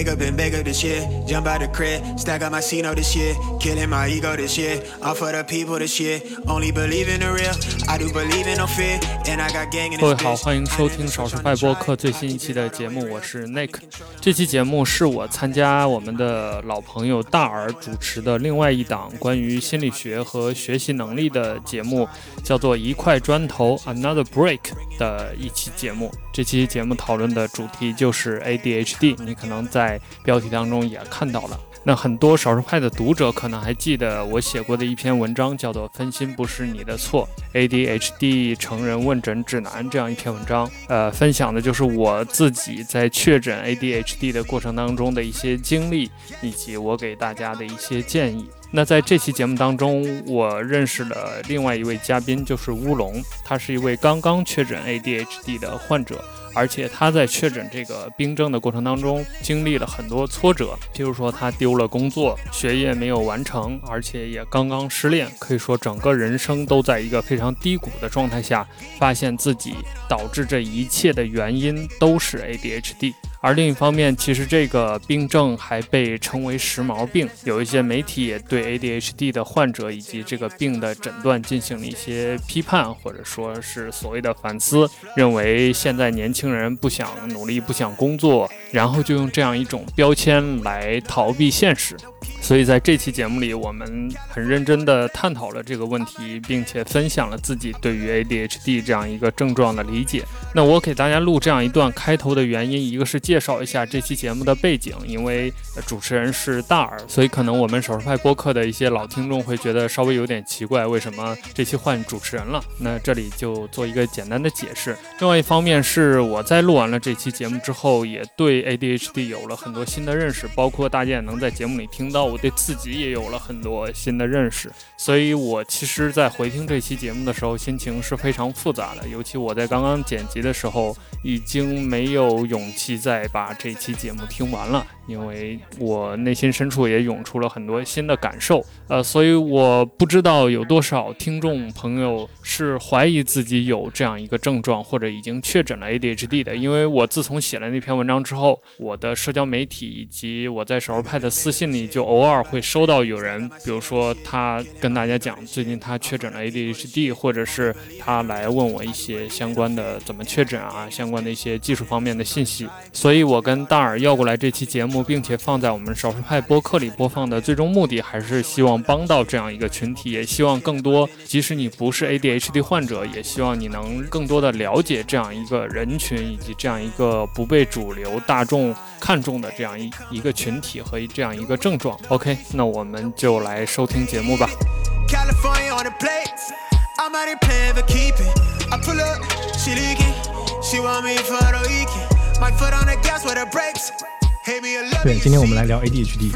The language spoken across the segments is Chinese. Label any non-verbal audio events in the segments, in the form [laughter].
Wake up and beg up this year, jump out the crib, stack up my C-note this year, killing my ego this year, all for the people this year, only believe in the real, I do believe in no fear, and I got gang in 各位 this 好.欢迎收听少数派播客最新一期的节目，我是 Nick。这期节目是我参加我们的老朋友大耳主持的另外一档关于心理学和学习能力的节目，叫做《一块砖头 Another Break》的一期节目。这期节目讨论的主题就是 ADHD，你可能在在标题当中也看到了。那很多少数派的读者可能还记得我写过的一篇文章，叫做《分心不是你的错》，ADHD 成人问诊指南这样一篇文章。呃，分享的就是我自己在确诊 ADHD 的过程当中的一些经历，以及我给大家的一些建议。那在这期节目当中，我认识了另外一位嘉宾，就是乌龙，他是一位刚刚确诊 ADHD 的患者。而且他在确诊这个病症的过程当中，经历了很多挫折，譬如说他丢了工作，学业没有完成，而且也刚刚失恋，可以说整个人生都在一个非常低谷的状态下，发现自己导致这一切的原因都是 ADHD。而另一方面，其实这个病症还被称为时髦病，有一些媒体也对 ADHD 的患者以及这个病的诊断进行了一些批判，或者说是所谓的反思，认为现在年轻人不想努力、不想工作，然后就用这样一种标签来逃避现实。所以在这期节目里，我们很认真地探讨了这个问题，并且分享了自己对于 ADHD 这样一个症状的理解。那我给大家录这样一段开头的原因，一个是介绍一下这期节目的背景，因为主持人是大耳，所以可能我们手势派播客的一些老听众会觉得稍微有点奇怪，为什么这期换主持人了？那这里就做一个简单的解释。另外一方面是我在录完了这期节目之后，也对 ADHD 有了很多新的认识，包括大家也能在节目里听到，我对自己也有了很多新的认识。所以我其实，在回听这期节目的时候，心情是非常复杂的。尤其我在刚刚剪辑的时候，已经没有勇气在再把这期节目听完了，因为我内心深处也涌出了很多新的感受。呃，所以我不知道有多少听众朋友是怀疑自己有这样一个症状，或者已经确诊了 ADHD 的。因为我自从写了那篇文章之后，我的社交媒体以及我在手派的私信里，就偶尔会收到有人，比如说他跟大家讲最近他确诊了 ADHD，或者是他来问我一些相关的怎么确诊啊，相关的一些技术方面的信息。所以我跟大耳要过来这期节目，并且放在我们少数派播客里播放的最终目的，还是希望帮到这样一个群体，也希望更多，即使你不是 ADHD 患者，也希望你能更多的了解这样一个人群，以及这样一个不被主流大众看重的这样一一个群体和这样一个症状。OK，那我们就来收听节目吧。California on the plates, I'm out here playing for keeping. I pull up, she leaking. She want me for the weekend. My foot on the gas with the brakes. Hate me a love 对，今天我们来聊 ADHD，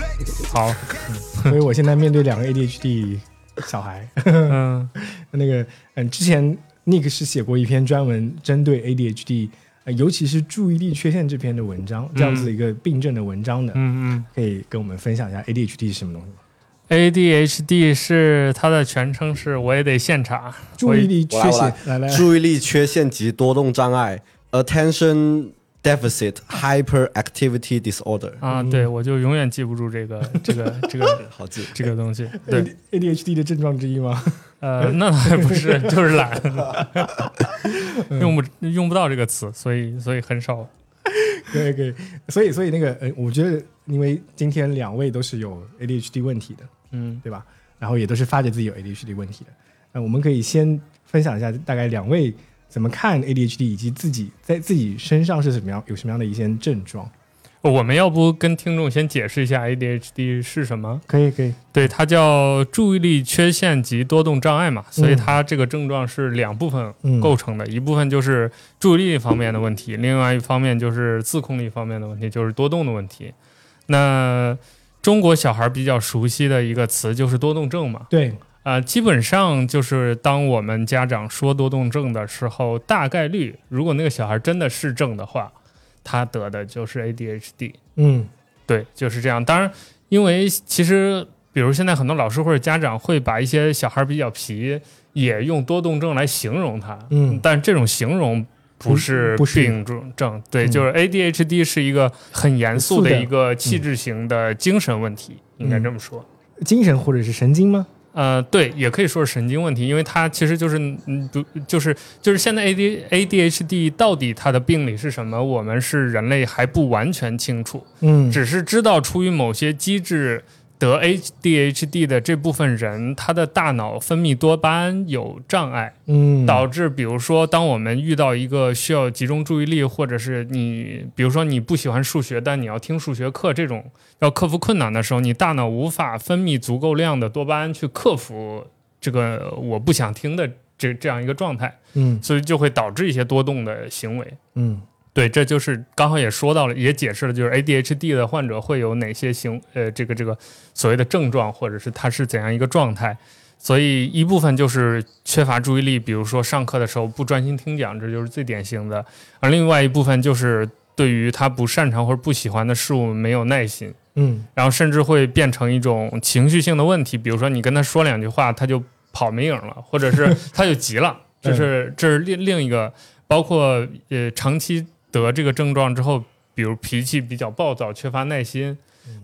好，[laughs] 所以我现在面对两个 ADHD 小孩。嗯 [laughs] 那个，嗯，之前 Nick 是写过一篇专门针对 ADHD，呃，尤其是注意力缺陷这篇的文章，这样子的一个病症的文章的，嗯嗯。可以跟我们分享一下 ADHD 是什么东西吗？ADHD 是它的全称是，我也得现查。注意力缺陷，来来，注意力缺陷及多动障碍 （Attention Deficit Hyperactivity Disorder）。啊，对，我就永远记不住这个 [laughs] 这个这个 [laughs] 好记，这个东西。对，ADHD 的症状之一吗？呃，那还不是，就是懒，用不用不到这个词，所以所以很少。可以可以，所以所以那个，呃，我觉得因为今天两位都是有 ADHD 问题的，嗯对吧？然后也都是发觉自己有 ADHD 问题的。那我们可以先分享一下，大概两位怎么看 ADHD，以及自己在自己身上是怎么样，有什么样的一些症状。我们要不跟听众先解释一下 ADHD 是什么？可以可以，对，它叫注意力缺陷及多动障碍嘛，所以它这个症状是两部分嗯构成的，一部分就是注意力方面的问题，另外一方面就是自控力方面的问题，就是多动的问题。那中国小孩比较熟悉的一个词就是多动症嘛，对，呃，基本上就是当我们家长说多动症的时候，大概率如果那个小孩真的是症的话，他得的就是 ADHD。嗯对，就是这样。当然，因为其实比如现在很多老师或者家长会把一些小孩比较皮，也用多动症来形容他，嗯但这种形容不是病症症，对，嗯就是 ADHD 是一个很严肃的严肃的一个气质型的精神问题，应该这么说。精神或者是神经吗？呃，对，也可以说是神经问题，因为它其实就是，嗯，不，就是就是现在 A D A D H D 到底它的病理是什么，我们是人类还不完全清楚，嗯，只是知道出于某些机制得 A D H D 的这部分人，他的大脑分泌多巴胺有障碍，嗯，导致比如说，当我们遇到一个需要集中注意力，或者是你，比如说你不喜欢数学，但你要听数学课这种要克服困难的时候，你大脑无法分泌足够量的多巴胺去克服这个我不想听的这这样一个状态，嗯所以就会导致一些多动的行为。嗯对，这就是刚好也说到了，也解释了，就是 ADHD 的患者会有哪些行呃这个这个所谓的症状，或者是他是怎样一个状态。所以一部分就是缺乏注意力，比如说上课的时候不专心听讲，这就是最典型的。而另外一部分就是对于他不擅长或者不喜欢的事物没有耐心，嗯然后甚至会变成一种情绪性的问题，比如说你跟他说两句话，他就跑没影了，或者是 [laughs] 他就急了，这是这是另另一个，包括呃长期得这个症状之后，比如脾气比较暴躁、缺乏耐心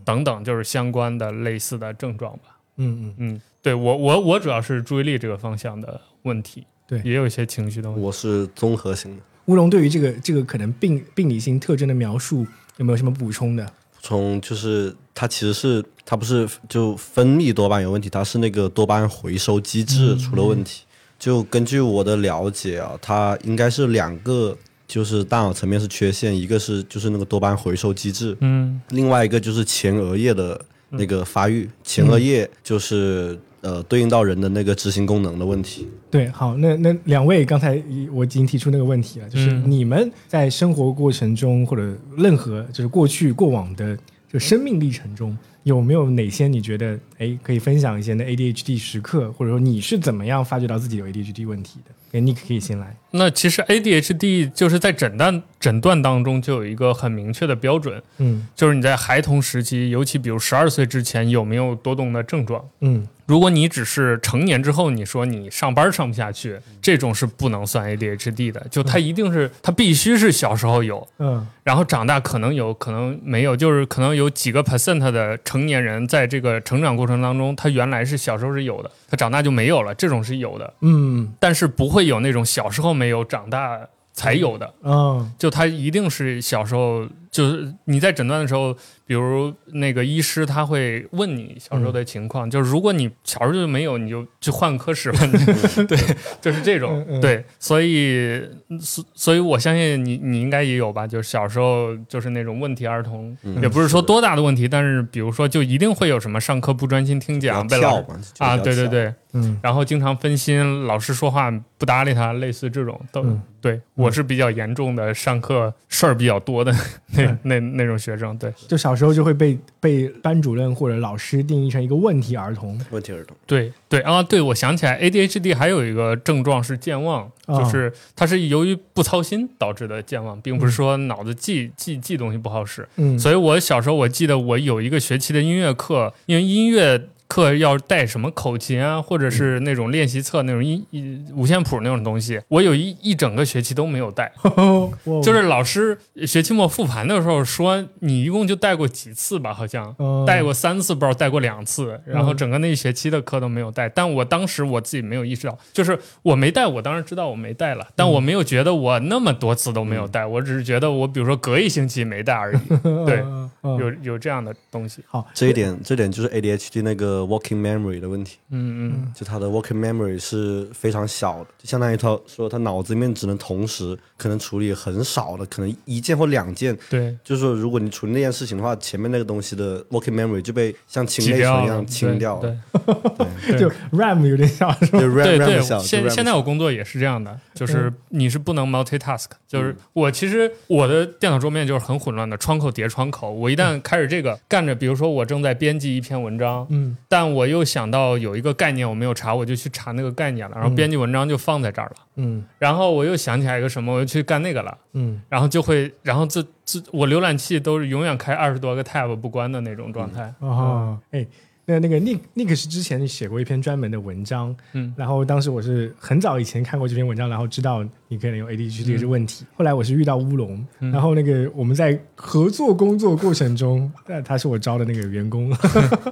等等，就是相关的类似的症状吧。嗯嗯，嗯，对我我我主要是注意力这个方向的问题，对也有一些情绪的问题。我是综合型的。乌龙对于这个这个可能病病理性特征的描述有没有什么补充的？补充就是它其实是它不是就分泌多巴胺有问题，它是那个多巴胺回收机制出了问题。就根据我的了解啊，它应该是两个，就是大脑层面是缺陷，一个是就是那个多巴胺回收机制，嗯。另外一个就是前额叶的那个发育，前额叶就是呃对应到人的那个执行功能的问题。对，好，那那两位刚才我已经提出那个问题了，就是嗯。你们在生活过程中或者任何就是过去过往的就生命历程中，有没有哪些你觉得哎可以分享一些那 ADHD 时刻，或者说你是怎么样发觉到自己有 ADHD 问题的？哎，你可以先来。那其实 ADHD 就是在诊断诊断当中就有一个很明确的标准，嗯就是你在孩童时期，尤其比如十二岁之前有没有多动的症状。嗯如果你只是成年之后，你说你上班上不下去，这种是不能算 ADHD 的，就它一定是它必须是小时候有，嗯然后长大可能有可能没有，就是可能有几个 percent 的成年人在这个成长过程当中，他原来是小时候是有的，他长大就没有了，这种是有的，嗯。但是不会有那种小时候没有，长大才有的。嗯。就他一定是小时候，就是你在诊断的时候，比如那个医师他会问你小时候的情况，就是如果你小时候就没有，你就去换科室吧，[laughs] 对，就是这种，对，所以所所以我相信你你应该也有吧，就是小时候就是那种问题儿童，嗯。也不是说多大的问题，但是比如说就一定会有什么上课不专心听讲，被老啊，对对，对，嗯。然后经常分心，老师说话不搭理他，类似这种都、嗯。对。我是比较严重的，上课事儿比较多的 [laughs] 那、嗯那那种学生。对就小时候就会被被班主任或者老师定义成一个问题儿童。问题儿童。对对啊，对我想起来，ADHD 还有一个症状是健忘，哦就是它是由于不操心导致的健忘，并不是说脑子记记记东西不好使。嗯，所以我小时候我记得我有一个学期的音乐课，因为音乐课要带什么口琴啊，或者是那种练习册那种音一五线谱那种东西，我有一一整个学期都没有带。[laughs] 就就是老师学期末复盘的时候说，你一共就带过几次吧？好像嗯带过三次，不知道带过两次，然后整个那一学期的课都没有带。但我当时我自己没有意识到，就是我没带，我当然知道我没带了，但我没有觉得我那么多次都没有带，我只是觉得我比如说隔一星期没带而已。[laughs] 对有有这样的东西，好这一点，这点就是 ADHD 那个 working memory 的问题，嗯嗯。就他的 working memory 是非常小的，就相当于他说他脑子里面只能同时可能处理很少的，可能一件或两件。对，就是说，如果你处理那件事情的话，前面那个东西的 working memory 就被像清内存一样清掉对了。对 [laughs] 就 RAM 有点像是吧？对 RAM 对现现在我工作也是这样的，就是你是不能 multitask，就是嗯。我其实我的电脑桌面就是很混乱的，窗口叠窗口，我一旦开始这个干着，比如说我正在编辑一篇文章，嗯。但我又想到有一个概念我没有查，我就去查那个概念了，然后嗯。编辑文章就放在这儿了，嗯。然后我又想起来一个什么，我又去干那个了，嗯。然后就会，然后这这我浏览器都是永远开二十多个 tab 不关的那种状态，哦，哎，那那个 Nick Nick 是之前写过一篇专门的文章，嗯。然后当时我是很早以前看过这篇文章，然后知道你可能有 ADHD 这个问题。后来我是遇到乌龙，然后那个我们在合作工作过程中，那他是我招的那个员工，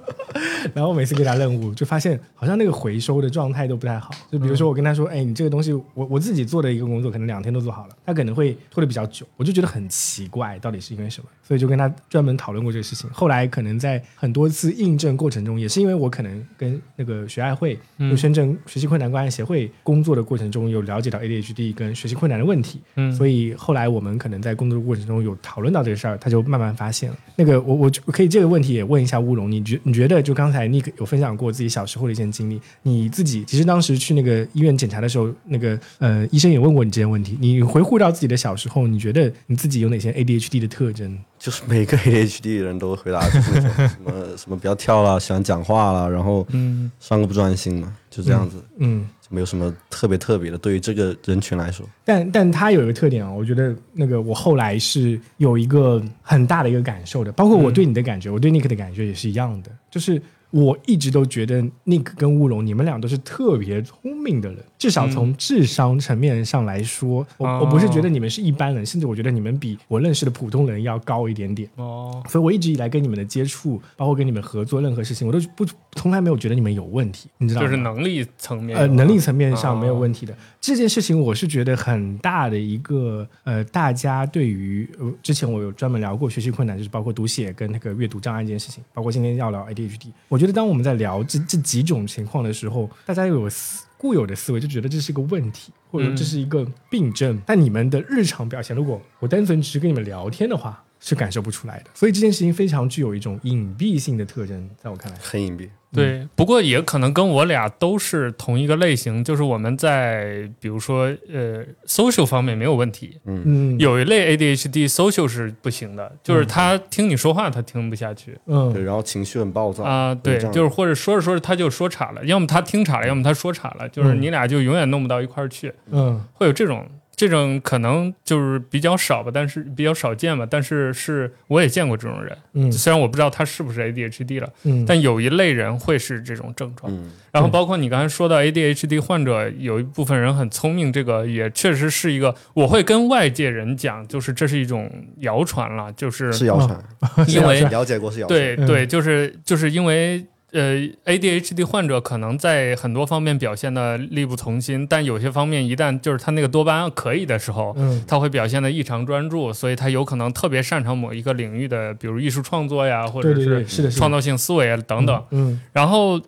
[laughs] 然后每次给他任务，就发现好像那个回收的状态都不太好。就比如说我跟他说，哎，你这个东西，我我自己做的一个工作，可能两天都做好了，他可能会拖的比较久，我就觉得很奇怪，到底是因为什么？所以就跟他专门讨论过这个事情。后来可能在很多次印证过程中，也是因为我可能跟那个学爱会，就深圳学习困难关爱协会工作的过程中，有了解到 ADHD 跟学习困难的问题，嗯所以后来我们可能在工作的过程中有讨论到这个事儿，他就慢慢发现了。那个我我我可以这个问题也问一下乌龙，你觉你觉得就刚才 Nick 有分享过自己小时候的一些经历，你自己其实当时去那个医院检查的时候，那个呃医生也问过你这些问题，你回顾到自己的小时候，你觉得你自己有哪些 ADHD 的特征？就是每个 ADHD 的人都会回答就是那种什么 [laughs] 什么不要跳了，喜欢讲话了，然后嗯上课不专心嘛，就这样子，嗯。就没有什么特别特别的。对于这个人群来说，但但他有一个特点啊，我觉得那个我后来是有一个很大的一个感受的，包括我对你的感觉，我对 Nick 的感觉也是一样的，就是我一直都觉得 Nick 跟乌龙你们俩都是特别聪明的人，至少从智商层面上来说，我哦我不是觉得你们是一般人，甚至我觉得你们比我认识的普通人要高一点点。哦，所以我一直以来跟你们的接触，包括跟你们合作任何事情，我都不从来没有觉得你们有问题，你知道吗？就是能力层面，呃，能力层面上没有哦问题的。这件事情我是觉得很大的一个呃，大家对于呃，之前我有专门聊过学习困难，就是包括读写跟那个阅读障碍这件事情，包括今天要聊 ADHD。我觉得当我们在聊这这几种情况的时候，大家有思固有的思维，就觉得这是一个问题，或者这是一个病症。但你们的日常表现，如果我单纯只是跟你们聊天的话，是感受不出来的。所以这件事情非常具有一种隐蔽性的特征，在我看来。很隐蔽。对，不过也可能跟我俩都是同一个类型，就是我们在比如说呃 social 方面没有问题，嗯，有一类 ADHD social 是不行的，就是他听你说话他听不下去。对，嗯然后情绪很暴躁啊、对就是或者说着说着他就说岔了，要么他听岔了，要么他说岔了，就是嗯你俩就永远弄不到一块儿去，嗯会有这种这种可能就是比较少吧，但是比较少见吧，但是是我也见过这种人，嗯。虽然我不知道他是不是 ADHD 了，嗯，但有一类人会是这种症状。嗯，然后包括你刚才说到 ADHD 患者有一部分人很聪明，这个也确实是一个，我会跟外界人讲，就是这是一种谣传了，就是是谣传，因为 [laughs] 了解过是谣对对，就是就是因为呃 ADHD 患者可能在很多方面表现的力不从心，但有些方面一旦就是他那个多巴胺可以的时候，嗯他会表现的异常专注，所以他有可能特别擅长某一个领域的，比如艺术创作呀，或者是创造性思维啊等等。嗯，然后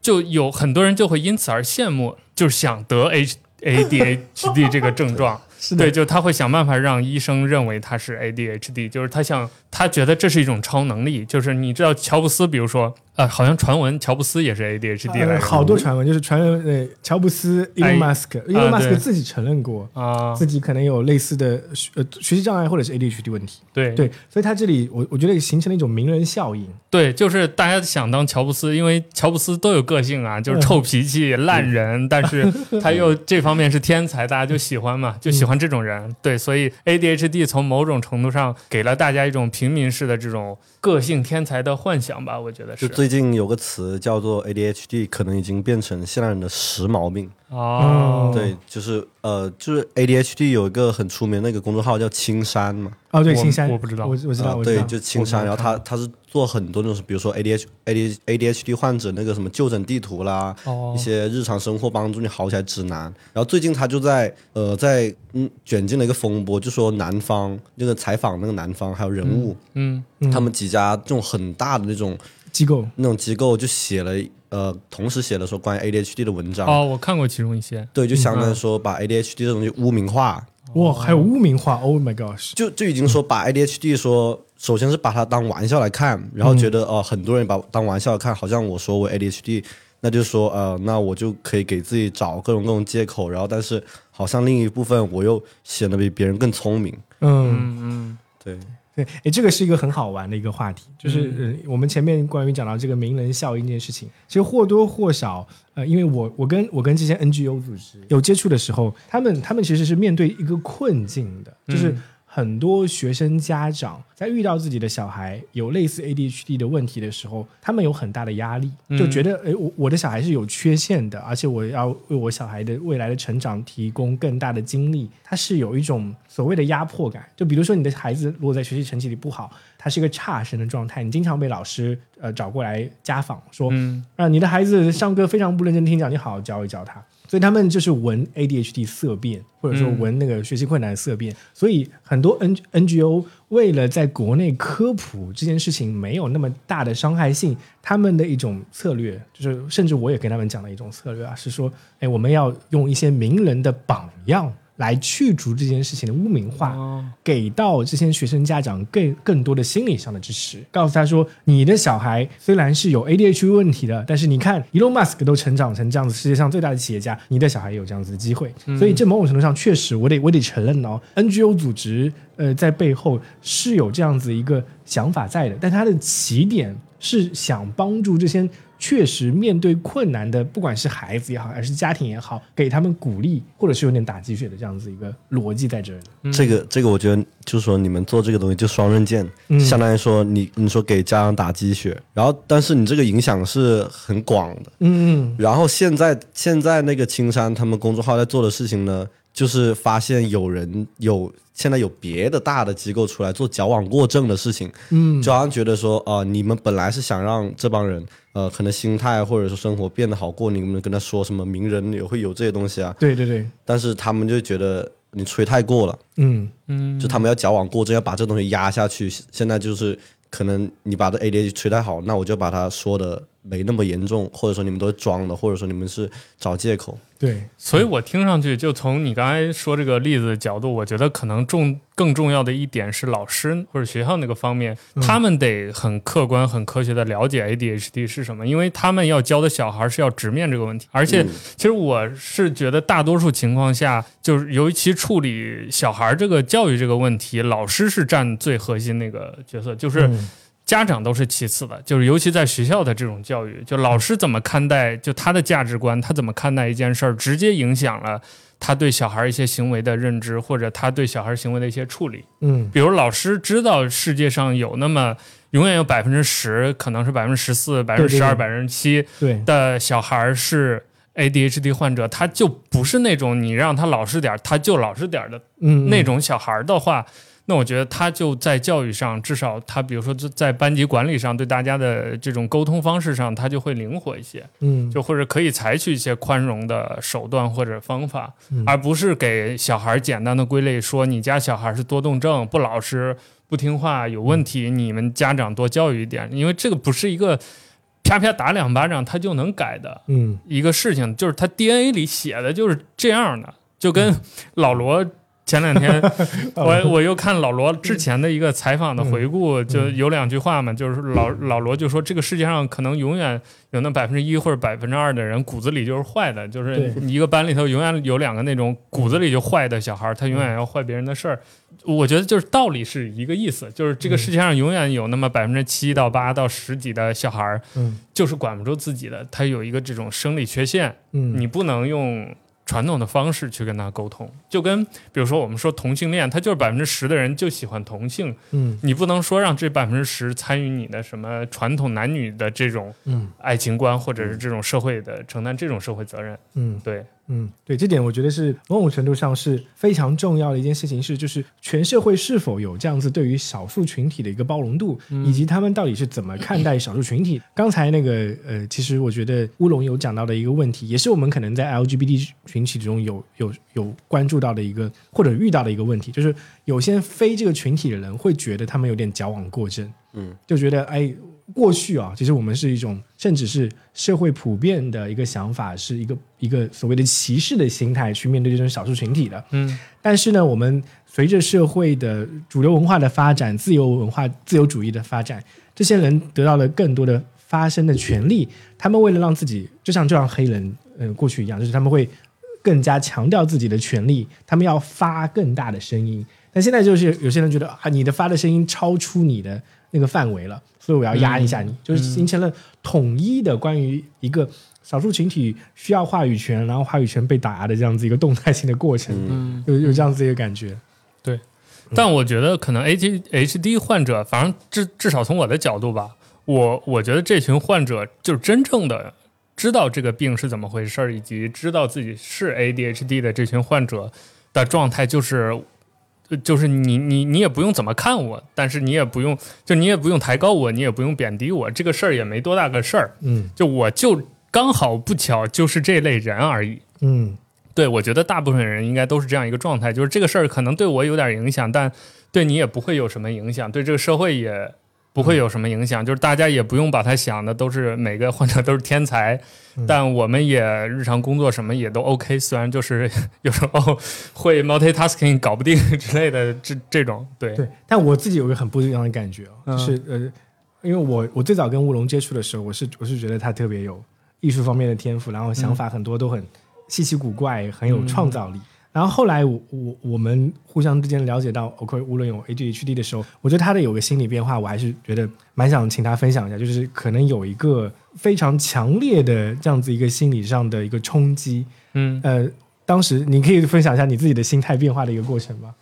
就有很多人就会因此而羡慕，就是想得 H ADHD 这个症状。[laughs] 是的，对，就他会想办法让医生认为他是 ADHD，就是他想，他觉得这是一种超能力。就是你知道乔布斯，比如说，呃，好像传闻乔布斯也是 ADHD 来呃着好多传闻，就是传闻，呃，乔布斯、哎 Elon Musk，Elon 啊 Musk 自己承认过。啊，自己可能有类似的学呃学习障碍或者是 ADHD 问题，对对，所以他这里我我觉得形成了一种名人效应，对，就是大家想当乔布斯，因为乔布斯都有个性啊，就是臭脾气、烂人，[laughs] 但是他又这方面是天才，大家就喜欢嘛，就喜欢这种人。对，所以 ADHD 从某种程度上给了大家一种平平民式的这种个性天才的幻想吧，我觉得。是最近有个词叫做 ADHD，可能已经变成现代人的时髦病。哦，对，就是呃，就是 ADHD 有一个很出名的那个公众号叫青山嘛，哦，对，青山，我不知道。我我知道，对，就青山，然后他他是做很多那种，比如说 ADH AD ADHD 患者那个什么就诊地图啦，哦。一些日常生活帮助你好起来指南。然后最近他就在呃在嗯卷进了一个风波，就说南方那个采访那个南方还有人物，嗯。嗯。他们几家这种很大的那种机构，那种机构就写了呃同时写了说关于 ADHD 的文章，哦，我看过其中一些。对，就相当于说把 ADHD 这种东西污名化，哇，还有污名化，Oh my gosh，就就已经说把 ADHD 说，首先是把它当玩笑来看，然后觉得哦、呃很多人把当玩笑来看，好像我说我 ADHD，那就是说呃，那我就可以给自己找各种各种借口，然后但是好像另一部分我又显得比别人更聪明，嗯。嗯嗯。对，对，哎，这个是一个很好玩的一个话题，就是、嗯呃，我们前面关于讲到这个名人效应这件事情，其实或多或少，呃，因为我我跟我跟这些 NGO 组织有接触的时候，他们他们其实是面对一个困境的，就是。嗯很多学生家长在遇到自己的小孩有类似 ADHD 的问题的时候，他们有很大的压力，就觉得，哎，我我的小孩是有缺陷的，而且我要为我小孩的未来的成长提供更大的精力，他是有一种所谓的压迫感。就比如说，你的孩子如果在学习成绩里不好，他是一个差生的状态，你经常被老师呃找过来家访，说，啊，你的孩子上课非常不认真听讲，你好好教一教他。所以他们就是闻 ADHD 色变，或者说闻那个学习困难的色变。所以很多 N NGO 为了在国内科普这件事情没有那么大的伤害性，他们的一种策略就是，甚至我也跟他们讲了一种策略啊，是说，哎，我们要用一些名人的榜样。来去除这件事情的污名化，给到这些学生家长更更多的心理上的支持，告诉他说，你的小孩虽然是有 ADHD 问题的，但是你看，Elon Musk 都成长成这样子，世界上最大的企业家，你的小孩也有这样子的机会。所以，这某种程度上确实，我得我得承认哦，NGO 组织呃在背后是有这样子一个想法在的，但它的起点是想帮助这些。确实，面对困难的，不管是孩子也好，还是家庭也好，给他们鼓励，或者是有点打鸡血的这样子一个逻辑在这里。这个，这个，我觉得就是说，你们做这个东西就双刃剑，相当于说你，你说给家长打鸡血，然后，但是你这个影响是很广的。嗯嗯。然后现在，现在那个青山他们公众号在做的事情呢，就是发现有人有。现在有别的大的机构出来做矫枉过正的事情，嗯，就好像觉得说，啊，你们本来是想让这帮人，呃，可能心态或者说生活变得好过，你们跟他说什么名人也会有这些东西啊？对对对。但是他们就觉得你吹太过了，嗯嗯，就他们要矫枉过正，要把这东西压下去。现在就是可能你把这 ADHD 吹太好，那我就把它说的。没那么严重，或者说你们都是装的，或者说你们是找借口。对，所以我听上去，就从你刚才说这个例子的角度，我觉得可能重更重要的一点是老师或者学校那个方面，他们得很客观、很科学的了解 ADHD 是什么，因为他们要教的小孩是要直面这个问题。而且，其实我是觉得大多数情况下，就是尤其处理小孩这个教育这个问题，老师是占最核心那个角色，就是。家长都是其次的，就是尤其在学校的这种教育，就老师怎么看待，就他的价值观，他怎么看待一件事儿，直接影响了他对小孩一些行为的认知，或者他对小孩行为的一些处理。嗯，比如老师知道世界上有那么永远有百分之十，可能是百分之十四、百分之十二、百分之七的小孩是 ADHD 患者，他就不是那种你让他老实点儿他就老实点儿的那种小孩的话。那我觉得他就在教育上，至少他比如说在班级管理上，对大家的这种沟通方式上，他就会灵活一些，嗯，就或者可以采取一些宽容的手段或者方法，而不是给小孩简单的归类说你家小孩是多动症、不老实、不听话、有问题，你们家长多教育一点，因为这个不是一个啪啪打两巴掌他就能改的，嗯，一个事情，就是他 DNA 里写的就是这样的，就跟老罗。前两天，[laughs] 我我又看老罗之前的一个采访的回顾，就有两句话嘛，就是老 [laughs] 老罗就说，这个世界上可能永远有那百分之一或者百分之二的人骨子里就是坏的，就是一个班里头永远有两个那种骨子里就坏的小孩，他永远要坏别人的事儿。我觉得就是道理是一个意思，就是这个世界上永远有那么百分之七到八到十几的小孩，就是管不住自己的，他有一个这种生理缺陷，你不能用。传统的方式去跟他沟通，就跟比如说我们说同性恋，他就是百分之十的人就喜欢同性，嗯，你不能说让这百分之十参与你的什么传统男女的这种嗯。爱情观，或者是这种社会的承担这种社会责任，嗯，对。嗯，对，这点我觉得是某种程度上是非常重要的一件事情，是就是全社会是否有这样子对于少数群体的一个包容度，以及他们到底是怎么看待少数群体。刚才那个呃，其实我觉得乌龙有讲到的一个问题，也是我们可能在 LGBT 群体中有有有关注到的一个或者遇到的一个问题，就是有些非这个群体的人会觉得他们有点矫枉过正，嗯，就觉得哎。过去啊，其实我们是一种，甚至是社会普遍的一个想法，是一个一个所谓的歧视的心态去面对这种少数群体的。嗯，但是呢，我们随着社会的主流文化的发展，自由文化、自由主义的发展，这些人得到了更多的发声的权利。他们为了让自己，就像就像黑人，嗯，过去一样，就是他们会更加强调自己的权利，他们要发更大的声音。但现在就是有些人觉得啊，你的发的声音超出你的。那个范围了，所以我要压一下你，就是形成了统一的关于一个少数群体需要话语权，然后话语权被打压的这样子一个动态性的过程，嗯。有有这样子一个感觉。对，但我觉得可能 ADHD 患者，反正至至少从我的角度吧，我我觉得这群患者就是真正的知道这个病是怎么回事儿，以及知道自己是 ADHD 的这群患者的状态，就是呃就是你你你也不用怎么看我，但是你也不用就你也不用抬高我，你也不用贬低我，这个事儿也没多大个事儿，嗯就我就刚好不巧就是这类人而已。嗯对，我觉得大部分人应该都是这样一个状态，就是这个事儿可能对我有点影响，但对你也不会有什么影响，对这个社会也不会有什么影响，就是大家也不用把他想的都是每个患者都是天才，但我们也日常工作什么也都 OK，虽然就是 [laughs] 有时候会 multitasking 搞不定 [laughs] 之类的这这种，对，对，但我自己有一个很不一样的感觉就是呃，因为我我最早跟乌龙接触的时候，我是我是觉得他特别有艺术方面的天赋，然后想法很多都很稀奇古怪，很有创造力。然后后来我我我们互相之间了解到，OK，无论有 ADHD 的时候，我觉得他的有个心理变化，我还是觉得蛮想请他分享一下，就是可能有一个非常强烈的这样子一个心理上的一个冲击。嗯，呃，当时你可以分享一下你自己的心态变化的一个过程吗？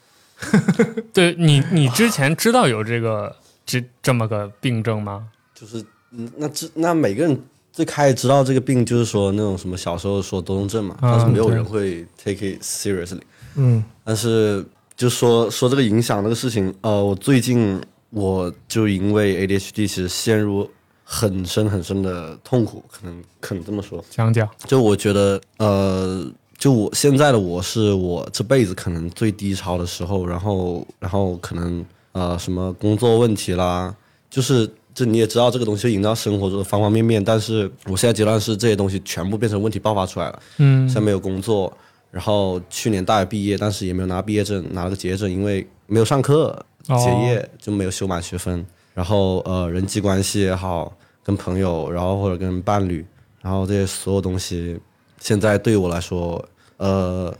[laughs] 对你你之前知道有这个这这么个病症吗？就是嗯，那这那每个人最开始知道这个病，就是说那种什么小时候说多动症嘛，但是没有人会 take it seriously。嗯但是就说说这个影响这个事情，呃，我最近我就因为 ADHD 其实陷入很深很深的痛苦，可能可能这么说。讲讲，就我觉得，呃，就我现在的我是我这辈子可能最低潮的时候，然后然后可能呃什么工作问题啦，就是这你也知道这个东西会影响到生活中的方方面面，但是我现在阶段是这些东西全部变成问题爆发出来了。嗯现在没有工作，然后去年大学毕业，但是也没有拿毕业证，拿了个结业证，因为没有上课，哦结业就没有修满学分。然后呃，人际关系也好，跟朋友，然后或者跟伴侣，然后这些所有东西，现在对我来说，呃，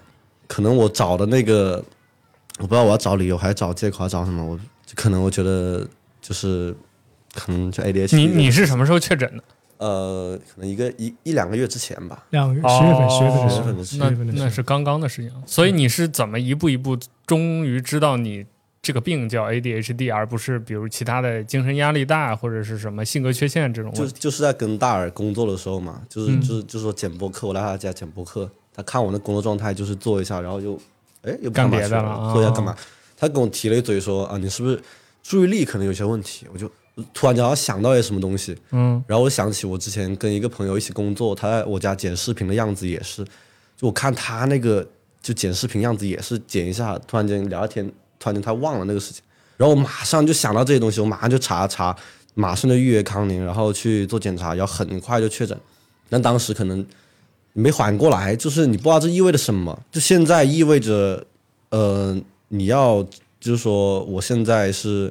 可能我找的那个，我不知道我要找理由还是找借口，还是找什么，我可能我觉得就是可能就 ADHD，你你是什么时候确诊的？呃，可能一个一一两个月之前吧。两个十月份，十月份十月份十月份那是刚刚的事情，所以你是怎么一步一步终于知道你这个病叫 ADHD，而不是比如其他的精神压力大或者是什么性格缺陷这种就问题？就是在跟大耳工作的时候嘛，就是、嗯就是就是说剪播客，我来他家剪播客，他看我那工作状态，就是做一下，然后就哎又干干嘛去别的了啊做一下干嘛？他跟我提了一嘴说啊，你是不是注意力可能有些问题？我就突然间好像想到一些什么东西，嗯然后我想起我之前跟一个朋友一起工作，他在我家剪视频的样子也是，就我看他那个就剪视频样子也是剪一下，突然间聊天，突然间他忘了那个事情，然后我马上就想到这些东西，我马上就查查，马上就预约康宁，然后去做检查，然后很快就确诊。但当时可能没缓过来，就是你不知道这意味着什么，就现在意味着，呃，你要就是说我现在是。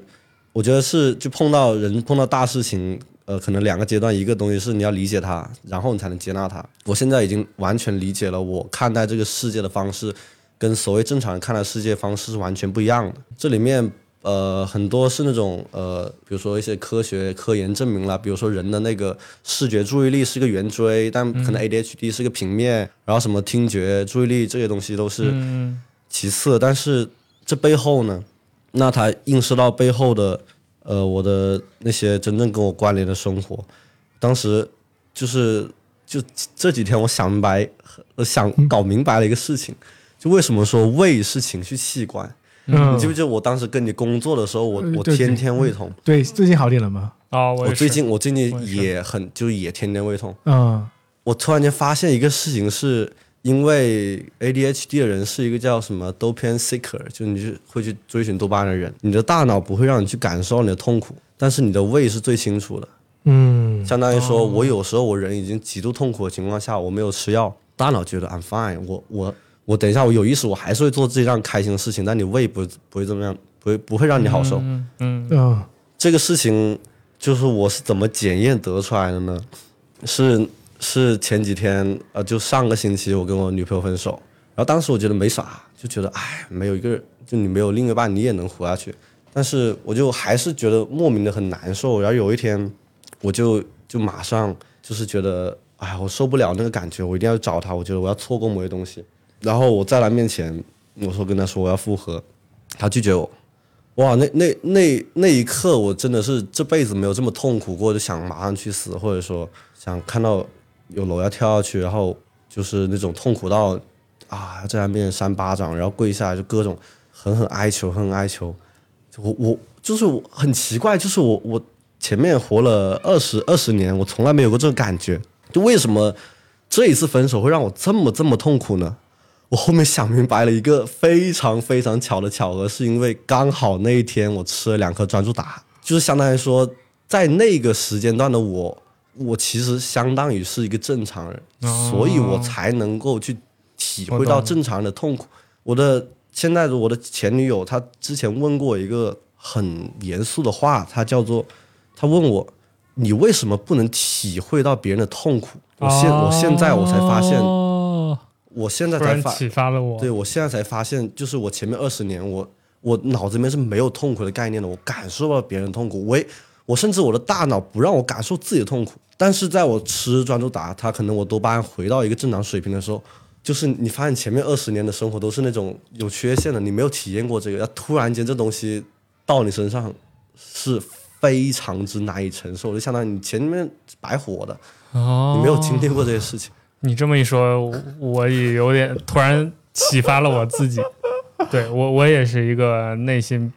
我觉得是，就碰到人碰到大事情，呃，可能两个阶段，一个东西是你要理解它，然后你才能接纳它。我现在已经完全理解了，我看待这个世界的方式，跟所谓正常人看待世界方式是完全不一样的。这里面呃很多是那种呃，比如说一些科学科研证明了，比如说人的那个视觉注意力是一个圆锥，但可能 ADHD 是个平面，然后什么听觉注意力这些东西都是嗯其次，但是这背后呢，那他映射到背后的，呃，我的那些真正跟我关联的生活，当时就是就这几天我想明白，呃想搞明白了一个事情，就为什么说胃是情绪器官？嗯。你记不记得我当时跟你工作的时候，我我天天胃痛，对，最近好点了吗？哦，我我最近我最近也很就也天天胃痛。嗯。我突然间发现一个事情是，因为 ADHD 的人是一个叫什么 dopamine seeker，就你是会去追寻多巴胺的人，你的大脑不会让你去感受你的痛苦，但是你的胃是最清楚的。嗯相当于说，我有时候我人已经极度痛苦的情况下，我没有吃药，大脑觉得 I'm fine，我我我等一下我有意识，我还是会做自己让开心的事情，但你胃不不会这么样，不会不会让你好受。嗯嗯嗯这个事情就是我是怎么检验得出来的呢？是是前几天呃，就上个星期我跟我女朋友分手，然后当时我觉得没啥，就觉得哎，没有一个人，就你没有另一半，你也能活下去。但是我就还是觉得莫名的很难受。然后有一天，我就就马上就是觉得，哎，我受不了那个感觉，我一定要找他。我觉得我要错过某些东西。然后我在他面前，我说跟他说我要复合，他拒绝我。哇，那那那那一刻，我真的是这辈子没有这么痛苦过，就想马上去死，或者说想看到有楼要跳下去，然后就是那种痛苦到啊，在他面前扇巴掌，然后跪下来就各种狠狠哀求，狠狠哀求。我我就是我很奇怪，就是我我前面活了二十二十年，我从来没有过这种感觉，就为什么这一次分手会让我这么这么痛苦呢？我后面想明白了一个非常非常巧的巧合，是因为刚好那一天我吃了两颗专注达，就是相当于说，在那个时间段的我，我其实相当于是一个正常人，所以我才能够去体会到正常人的痛苦。我的现在的我的前女友，她之前问过一个很严肃的话，她叫做，她问我，你为什么不能体会到别人的痛苦？我现我现在我才发现。哦，我现在才发，启发了我。对我现在才发现，就是我前面二十年，我我脑子里面是没有痛苦的概念的，我感受不到别人的痛苦，我也我甚至我的大脑不让我感受自己的痛苦。但是在我吃专注达，它可能我多巴胺回到一个正常水平的时候，就是你发现前面二十年的生活都是那种有缺陷的，你没有体验过这个，要突然间这东西到你身上是非常之难以承受，就相当于你前面白活的，哦，你没有经历过这些事情。你这么一说，我我也有点突然启发了我自己。对我，我也是一个内心，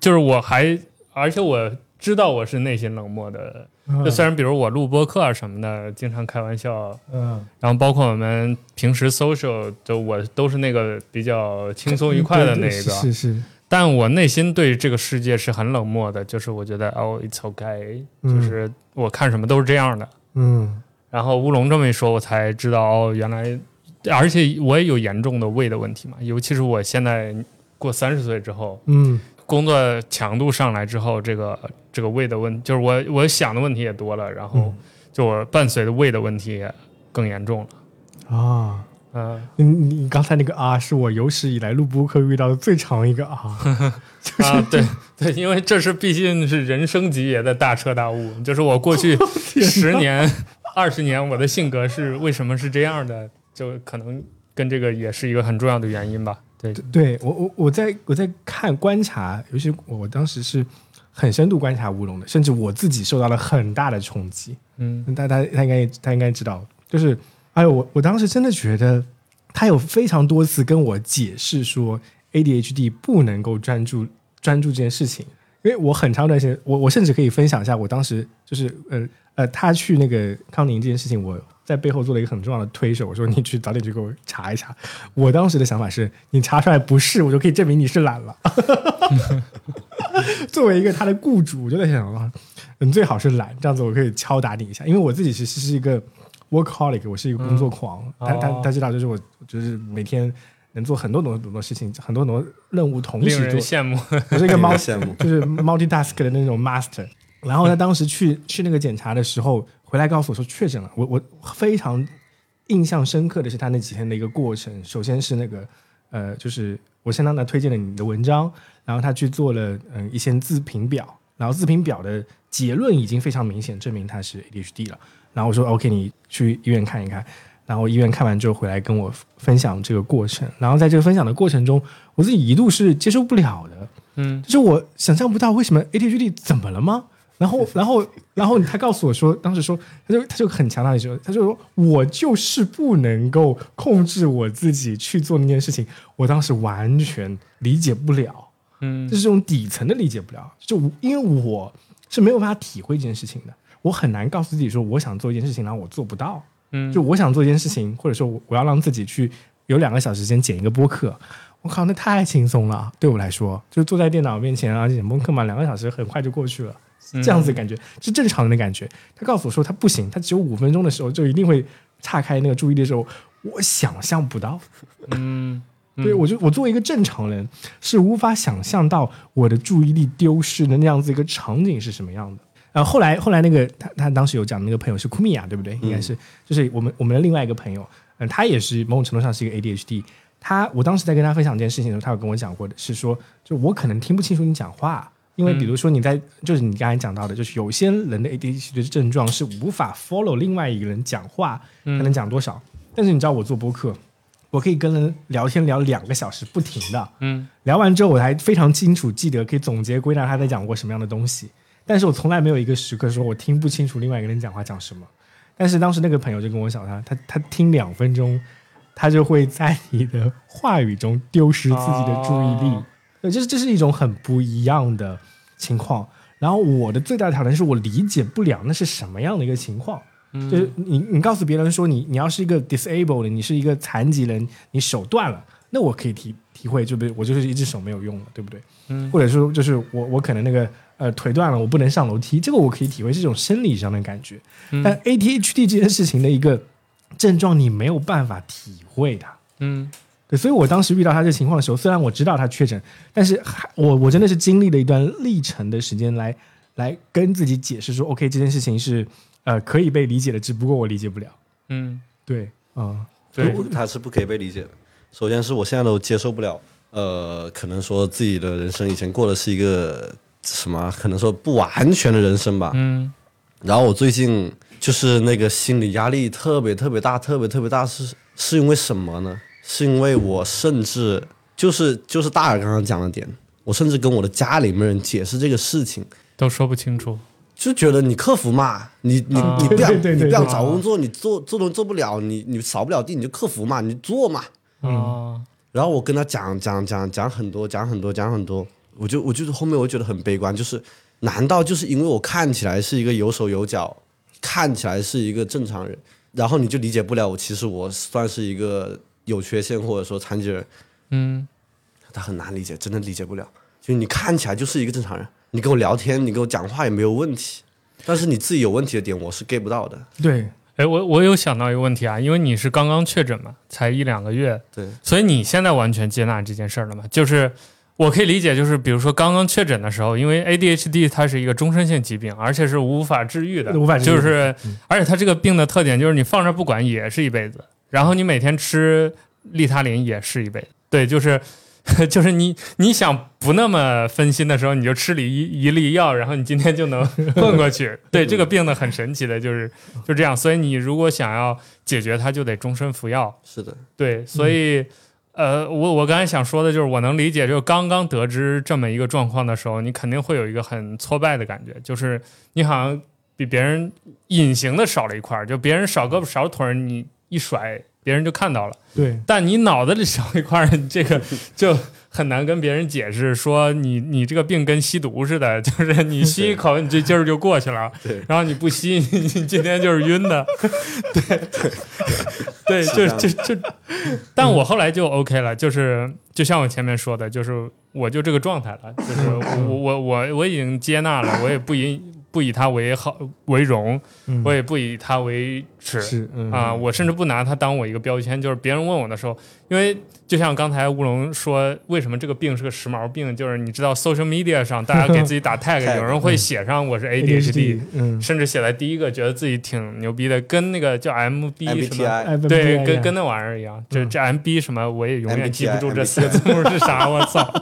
就是我还，而且我知道我是内心冷漠的。就虽然比如我录播客啊什么的，经常开玩笑，嗯，然后包括我们平时 social，就我都是那个比较轻松愉快的那个，是是，但我内心对这个世界是很冷漠的，就是我觉得哦，it's okay，嗯。就是我看什么都是这样的。嗯。然后乌龙这么一说，我才知道哦，原来，而且我也有严重的胃的问题嘛，尤其是我现在过三十岁之后，嗯。工作强度上来之后，这个这个胃的问，就是我我想的问题也多了，然后嗯就我伴随的胃的问题也更严重了。啊。嗯你你刚才那个啊，是我有史以来录播课遇到的最长一个啊，[laughs] 啊，对对，因为这是毕竟是人生级别的大彻大悟，就是我过去 [laughs] 十年、二十年我的性格是为什么是这样的，就可能跟这个也是一个很重要的原因吧。对，对我我我在我在看观察，尤其我我当时是很深度观察乌龙的，甚至我自己受到了很大的冲击。嗯他他他应该他应该知道，就是哎呦，我我当时真的觉得他有非常多次跟我解释说 ADHD 不能够专注专注这件事情，因为我很长一段时间，我我甚至可以分享一下我当时就是呃呃，他去那个康宁这件事情，我在背后做了一个很重要的推手，我说你去早点去给我查一查。我当时的想法是你查出来不是，我就可以证明你是懒了。[laughs] 作为一个他的雇主，我就在想啊，你最好是懒，这样子我可以敲打你一下，因为我自己其实是一个 workaholic，我是一个工作狂。嗯他他哦他知道，就是我就是每天能做很多很多很多事情，很多很多任务同时做。人羡慕。我是一个令人 multi 羡慕就是 multitask 的那种 master。然后他当时去 [laughs] 去那个检查的时候，回来告诉我说确诊了。我我非常印象深刻的是他那几天的一个过程。首先是那个呃，就是我先让他推荐了你的文章，然后他去做了嗯、一些自评表，然后自评表的结论已经非常明显证明他是 ADHD 了。然后我说 OK，你去医院看一看。然后医院看完之后回来跟我分享这个过程。然后在这个分享的过程中，我自己一度是接受不了的。嗯，就是我想象不到为什么 ADHD 怎么了吗？然后，[laughs] 然后，然后他告诉我说，当时说，他就他就很强大的说，他就说我就是不能够控制我自己去做那件事情。我当时完全理解不了，嗯就是这种底层的理解不了。就因为我是没有办法体会这件事情的，我很难告诉自己说我想做一件事情，然后我做不到。嗯，就我想做一件事情，或者说我我要让自己去有两个小时时间剪一个播客，我靠，那太轻松了，对我来说，就坐在电脑面前啊剪播客嘛，两个小时很快就过去了，这样子的感觉是正常人的感觉。他告诉我说他不行，他只有五分钟的时候就一定会岔开那个注意力的时候，我想象不到。[laughs] 嗯对我就我作为一个正常人是无法想象到我的注意力丢失的那样子一个场景是什么样的。然后后来后来那个他他当时有讲的那个朋友是库米亚对不对？应该是就是我们我们的另外一个朋友，嗯，他也是某种程度上是一个 ADHD。他我当时在跟他分享这件事情的时候，他有跟我讲过的是说，就我可能听不清楚你讲话，因为比如说你在就是你刚才讲到的，就是有些人的 ADHD 的症状是无法 follow 另外一个人讲话，他能讲多少。但是你知道我做播客，我可以跟人聊天聊两个小时不停的，嗯，聊完之后我还非常清楚记得可以总结归纳他在讲过什么样的东西，但是我从来没有一个时刻说我听不清楚另外一个人讲话讲什么。但是当时那个朋友就跟我讲他，他他听两分钟，他就会在你的话语中丢失自己的注意力。哦，对，这是这是一种很不一样的情况。然后我的最大的挑战是我理解不了那是什么样的一个情况。嗯就是你你告诉别人说你你要是一个 disabled，你是一个残疾人，你手断了，那我可以体体会，就比如我就是一只手没有用了，对不对？嗯或者说就是我我可能那个呃腿断了，我不能上楼梯，这个我可以体会是一种生理上的感觉。嗯但 ADHD 这件事情的一个症状，你没有办法体会它。嗯对，所以我当时遇到他这情况的时候，虽然我知道他确诊，但是还我我真的是经历了一段历程的时间来来跟自己解释说，OK，这件事情是呃可以被理解的，只不过我理解不了。嗯，对，啊、对，不它是不可以被理解的。首先是我现在都接受不了，呃，可能说自己的人生以前过的是一个什么，可能说不完全的人生吧。嗯然后我最近就是那个心理压力特别特别大，特别特别大，是是因为什么呢？是因为我甚至就是就是大耳刚刚讲的点，我甚至跟我的家里面人解释这个事情，都说不清楚。就觉得你客服嘛，你你啊你不想对对对你不想找工作，你做做东西做不了，你你扫不了地，你就客服嘛，你做嘛。啊，然后我跟他讲讲讲讲很多，讲很多，讲很多，我就我就是后面我觉得很悲观，就是难道就是因为我看起来是一个有手有脚，看起来是一个正常人，然后你就理解不了我其实我算是一个有缺陷或者说残疾人，嗯。他很难理解，真的理解不了。就你看起来就是一个正常人，你跟我聊天，你跟我讲话也没有问题，但是你自己有问题的点我是 get 不到的。对，哎，我我有想到一个问题啊，因为你是刚刚确诊嘛，才一两个月，对，所以你现在完全接纳这件事儿了吗？就是我可以理解，就是比如说刚刚确诊的时候，因为 ADHD 它是一个终身性疾病，而且是无法治愈的，无法治愈的。就是而且它这个病的特点就是你放着不管也是一辈子，然后你每天吃利他林也是一辈子，对，就是。[laughs] 就是你你想不那么分心的时候，你就吃了一一粒药，然后你今天就能 [laughs] 混过去。对这个病呢，很神奇的，就是就这样。所以你如果想要解决它，就得终身服药。是的，对，所以，呃，我我刚才想说的就是，我能理解，就是刚刚得知这么一个状况的时候，你肯定会有一个很挫败的感觉，就是你好像比别人隐形的少了一块儿，就别人少胳膊少腿儿，你一甩，别人就看到了。对，但你脑子里少一块儿，这个就很难跟别人解释，说你你这个病跟吸毒似的，就是你吸一口，你这劲儿就过去了，对。然后你不吸，你你今天就是晕的，对，对对，就就就，但我后来就 OK 了，就是就像我前面说的，就是我就这个状态了，就是我我我我已经接纳了，我也不以不以它为好为荣，嗯。我也不以它为耻，是嗯。啊，我甚至不拿它当我一个标签，就是别人问我的时候，因为就像刚才乌龙说，为什么这个病是个时髦病，就是你知道 social media 上大家给自己打 tag，tag，[laughs] 有人会写上我是 ADHD，嗯。甚至写在第一个，觉得自己挺牛逼的，跟跟那个叫 MB 什么。MBTI 对，跟跟那玩意儿一样，这嗯。这 MB 什么我也永远记不住这四个字母是啥，我操，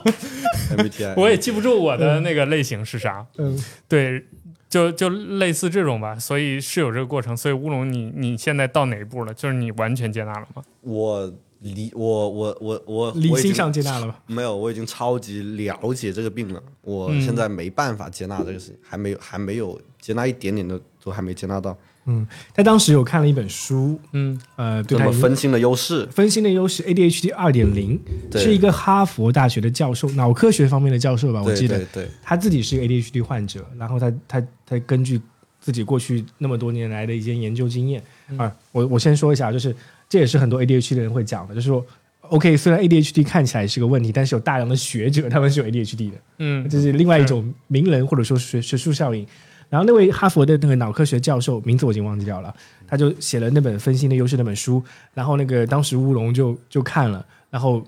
[laughs] 我也记不住我的那个类型是啥。嗯。对，就就类似这种吧，所以是有这个过程。所以乌龙你，你现在到哪一步了？就是你完全接纳了吗？我理我我我我理性我已经上接纳了吧？没有，我已经超级了解这个病了。我嗯现在没办法接纳这个事情，还没有还没有接纳一点点的都还没接纳到。嗯，他当时有看了一本书，嗯。呃，对他有怎么分心的优势？分心的优势 ADHD 二点零，对。是一个哈佛大学的教授，脑科学方面的教授吧，我记得。对对，他自己是一个 ADHD 患者，然后他他他根据自己过去那么多年来的一些研究经验、啊，我我先说一下，就是这也是很多 ADHD 的人会讲的，就是说。OK，虽然 ADHD 看起来是个问题，但是有大量的学者他们是有 ADHD 的，嗯。这是另外一种名人或者说学学术效应。然后那位哈佛的那个脑科学教授，名字我已经忘记掉了，他就写了那本《分析的优势》那本书，然后那个当时乌龙就就看了，然后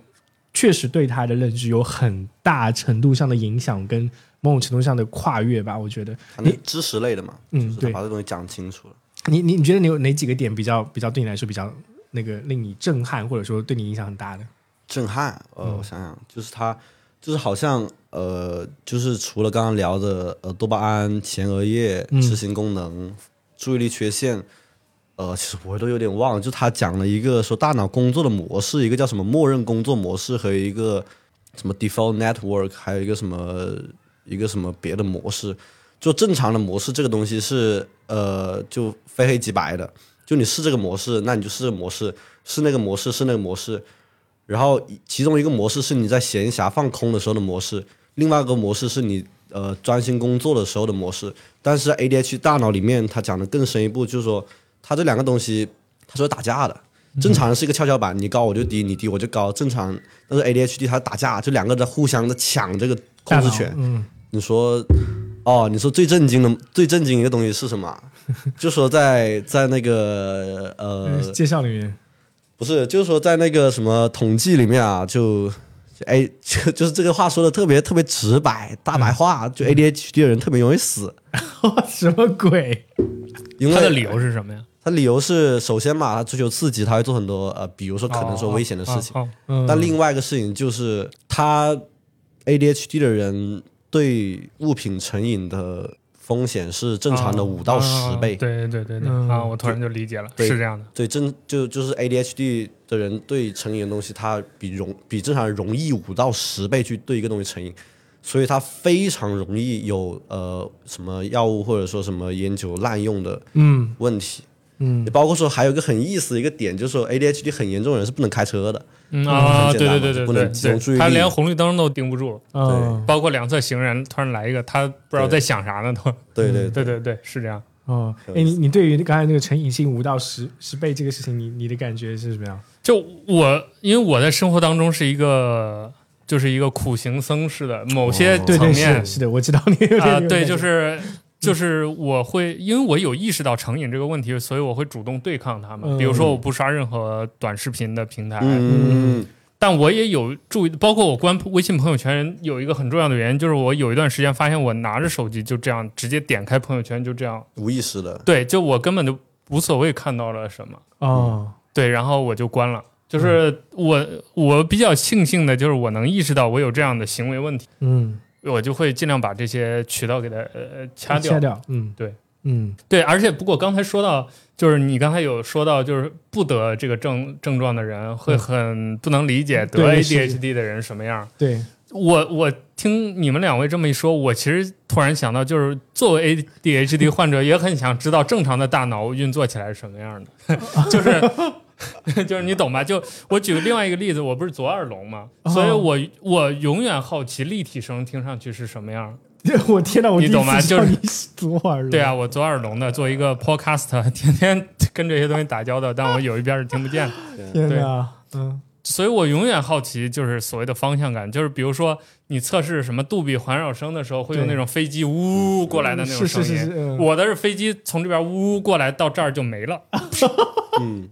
确实对他的认知有很大程度上的影响，跟某种程度上的跨越吧。我觉得，他那知识类的嘛，嗯对把这东西讲清楚了。你你你觉得你有哪几个点比较比较对你来说比较那个令你震撼，或者说对你影响很大的？震撼，呃，嗯我想想，就是他，就是好像，呃，就是除了刚刚聊的，呃，多巴胺、前额叶、嗯执行功能、注意力缺陷，呃，呃，其实我都有点忘了，就他讲了一个说大脑工作的模式，一个叫什么默认工作模式和一个什么 default network，还有一个什么一个什么别的模式。就正常的模式这个东西是呃就非黑即白的，就你是这个模式，那你就是这个模式，是那个模式是那个模式。然后其中一个模式是你在闲暇放空的时候的模式，另外一个模式是你呃专心工作的时候的模式。但是 ADHD 大脑里面它讲的更深一步，就是说它这两个东西它是会打架的。正常人是一个跷跷板，你高我就低，你低我就高，正常。但是 ADHD 它打架，就两个在互相的抢这个控制权。嗯，你说，哦，你说最震惊的最震惊一个东西是什么？[laughs] 就说在在那个呃，介绍里面，不是，就是说在那个什么统计里面啊，就哎，就就是这个话说的特别特别直白，大白话，就 ADHD 的人特别容易死，[laughs] 什么鬼？因为他的理由是什么呀？他理由是，首先嘛，他追求刺激，他会做很多呃，比如说可能说危险的事情。哦哦嗯，但另外一个事情就是，他 ADHD 的人对物品成瘾的风险是正常的哦五到十倍。对对对对对嗯啊！我突然就理解了，是这样的。对，正就就是 ADHD 的人对成瘾的东西，他比容比正常人容易五到十倍去对一个东西成瘾，所以他非常容易有呃什么药物或者说什么烟酒滥用的嗯问题。嗯也包括说还有一个很意思的一个点，就是说 ADHD 很严重的人是不能开车的。嗯啊，对对对对对不能集中注意力，他连红绿灯都盯不住，哦包括两侧行人突然来一个，他不知道在想啥呢，都。对。对对对对，是这样。哦，哎，你你对于刚才那个成瘾性五到十十倍这个事情，你你的感觉是什么样？就我，因为我在生活当中是一个，就是一个苦行僧似的某些哦。对对层面。是是的，我知道你有点啊、对，就是就是我会，因为我有意识到成瘾这个问题，所以我会主动对抗它嘛。嗯比如说，我不刷任何短视频的平台，嗯，但我也有注意，包括我关微信朋友圈有一个很重要的原因，就是我有一段时间发现我拿着手机就这样直接点开朋友圈，就这样，无意识的。对，就我根本就无所谓看到了什么。哦，对，然后我就关了。就是我我比较庆幸的，就是我能意识到我有这样的行为问题，嗯，我就会尽量把这些渠道给它呃掐掉。掐掉，嗯，对，嗯。对，而且不过刚才说到，就是你刚才有说到，就是不得这个症症状的人会很不能理解得 ADHD 的人什么样。对，我我听你们两位这么一说，我其实突然想到，就是作为 ADHD 患者，也很想知道正常的大脑运作起来是什么样的，[laughs] 就是 [laughs] 就是你懂吧？就我举个另外一个例子，我不是左耳聋嘛，哦所以我我永远好奇立体声听上去是什么样。[laughs] 我天哪，我你懂吗就是左耳聋，对啊，我左耳聋的，做一个 podcast，[laughs] 天天跟这些东西打交道，但我有一边是听不见的。天呐，嗯所以我永远好奇，就是所谓的方向感，就是比如说你测试什么杜比环绕声的时候，会有那种飞机呜过来的那种声音。是是是，嗯我的是飞机从这边呜过来到这儿就没了。嗯，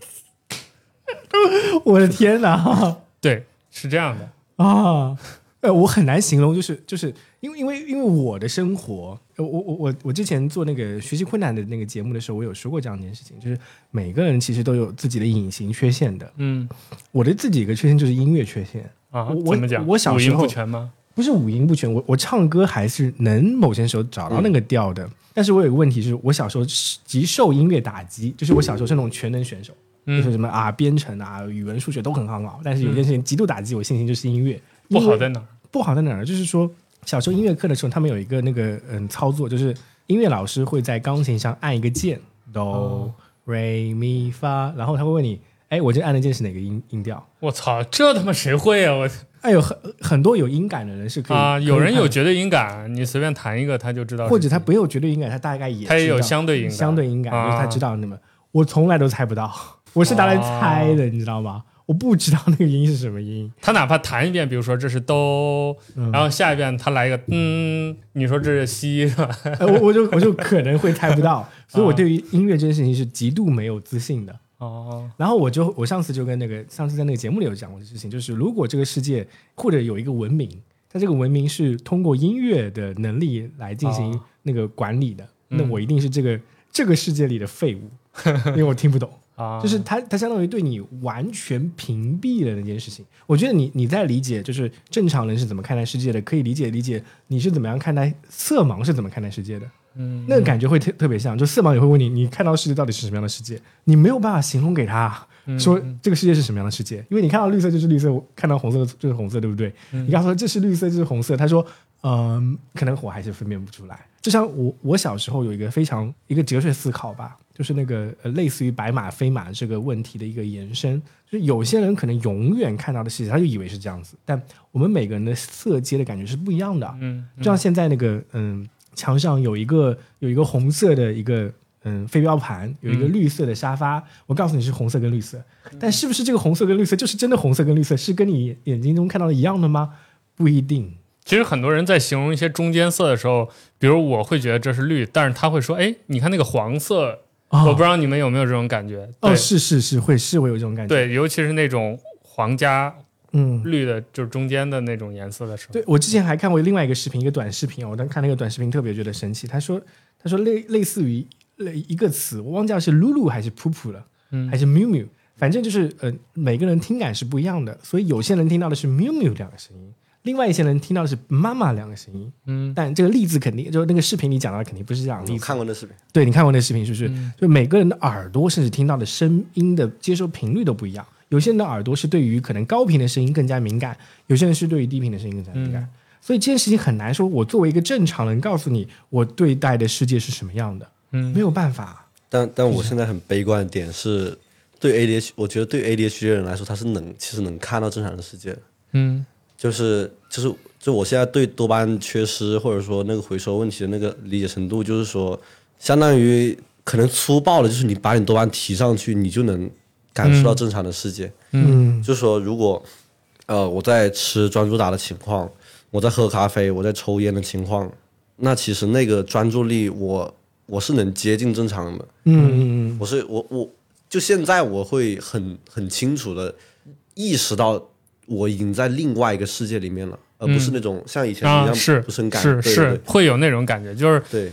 [laughs] 我的天呐！[laughs] 对，是这样的。啊，呃，我很难形容，就是就是因为因为因为我的生活，呃我我我我之前做那个学习困难的那个节目的时候，我有说过这样一件事情，就是每个人其实都有自己的隐形缺陷的。嗯我的自己一个缺陷就是音乐缺陷，啊我，怎么讲？我小时候五音不全吗？不是五音不全，我我唱歌还是能某些时候找到那个调的。但是我有个问题，就是我小时候极受音乐打击，就是我小时候是那种全能选手，就是嗯，什么啊编程啊、语文、数学都很很好，但是有件事情极度打击我信心，就是音乐。不好在哪儿？不好在哪儿？就是说，小时候音乐课的时候，他们有一个那个嗯操作，就是音乐老师会在钢琴上按一个键哆、哦 re、mi、fa，然后他会问你，哎，我这按的键是哪个音音调？我操，这他妈谁会啊？我哎有很很多有音感的人是可以啊，有人有绝对音感，你随便弹一个他就知道。或者他没有绝对音感，他大概也他也有相对音感，相对音感，啊就是他知道那么，我从来都猜不到，我是拿来猜的，你知道吗？我不知道那个音是什么音，他哪怕弹一遍，比如说这是哆，嗯然后下一遍他来一个嗯，你说这是西是吧？呃我我就我就可能会猜不到，[laughs] 所以我对于音乐这件事情是极度没有自信的。哦，然后我就我上次就跟那个上次在那个节目里有讲过的事情，就是如果这个世界或者有一个文明，它这个文明是通过音乐的能力来进行哦那个管理的，嗯那我一定是这个这个世界里的废物，[laughs] 因为我听不懂。啊，就是它它相当于对你完全屏蔽了那件事情。我觉得你你在理解就是正常人是怎么看待世界的，可以理解理解你是怎么样看待色盲是怎么看待世界的。嗯，那个感觉会特特别像，就色盲也会问你，你看到世界到底是什么样的世界？你没有办法形容给他，嗯说这个世界是什么样的世界，因为你看到绿色就是绿色，我看到红色就是红色，对不对？嗯你跟他说这是绿色，这是红色，他说，嗯，可能我还是分辨不出来。就像我我小时候有一个非常一个哲学思考吧，就是那个呃类似于白马非马这个问题的一个延伸，就是有些人可能永远看到的细节，他就以为是这样子，但我们每个人的色阶的感觉是不一样的。嗯，就像现在那个嗯，墙上有一个有一个红色的一个嗯飞镖盘，有一个嗯绿色的沙发，我告诉你是红色跟绿色，但是不是这个红色跟绿色就是真的红色跟绿色，是跟你眼睛中看到的一样的吗？不一定。其实很多人在形容一些中间色的时候，比如我会觉得这是绿，但是他会说，哎，你看那个黄色，哦我不知道你们有没有这种感觉？哦，对是是是，会是会有这种感觉。，对，尤其是那种黄加嗯，绿的，就是中间的那种颜色的时候。对我之前还看过另外一个视频，一个短视频哦，我当看那个短视频特别觉得神奇。他说他说类类似于类一个词，我忘记了是露露还是噗噗了，嗯还是 miu miu，，反正就是呃每个人听感是不一样的，所以有些人听到的是喵喵两个声音，另外一些人听到的是妈妈两个声音。嗯但这个例子肯定就是那个视频里讲到的肯定不是这样的你。看过那视频，对你看过那视频是不是？嗯就每个人的耳朵甚至听到的声音的接收频率都不一样。有些人的耳朵是对于可能高频的声音更加敏感，有些人是对于低频的声音更加敏感。所以这件事情很难说，我作为一个正常人告诉你我对待的世界是什么样的，嗯没有办法。但但我现在很悲观的点是，对 ADH，我觉得对 ADHD 的人来说，他是能其实能看到正常的世界，嗯就是就是就我现在对多巴胺缺失或者说那个回收问题的那个理解程度，就是说，相当于可能粗暴的，就是你把你多巴胺提上去，你就能感受到正常的世界。嗯就是说，如果呃我在吃专注达的情况，我在喝咖啡，我在抽烟的情况，那其实那个专注力我我是能接近正常的。嗯嗯我是我我就现在我会很很清楚的意识到我已经在另外一个世界里面了，而不是那种像以前一样啊是不是很感是是会有那种感觉，就是对。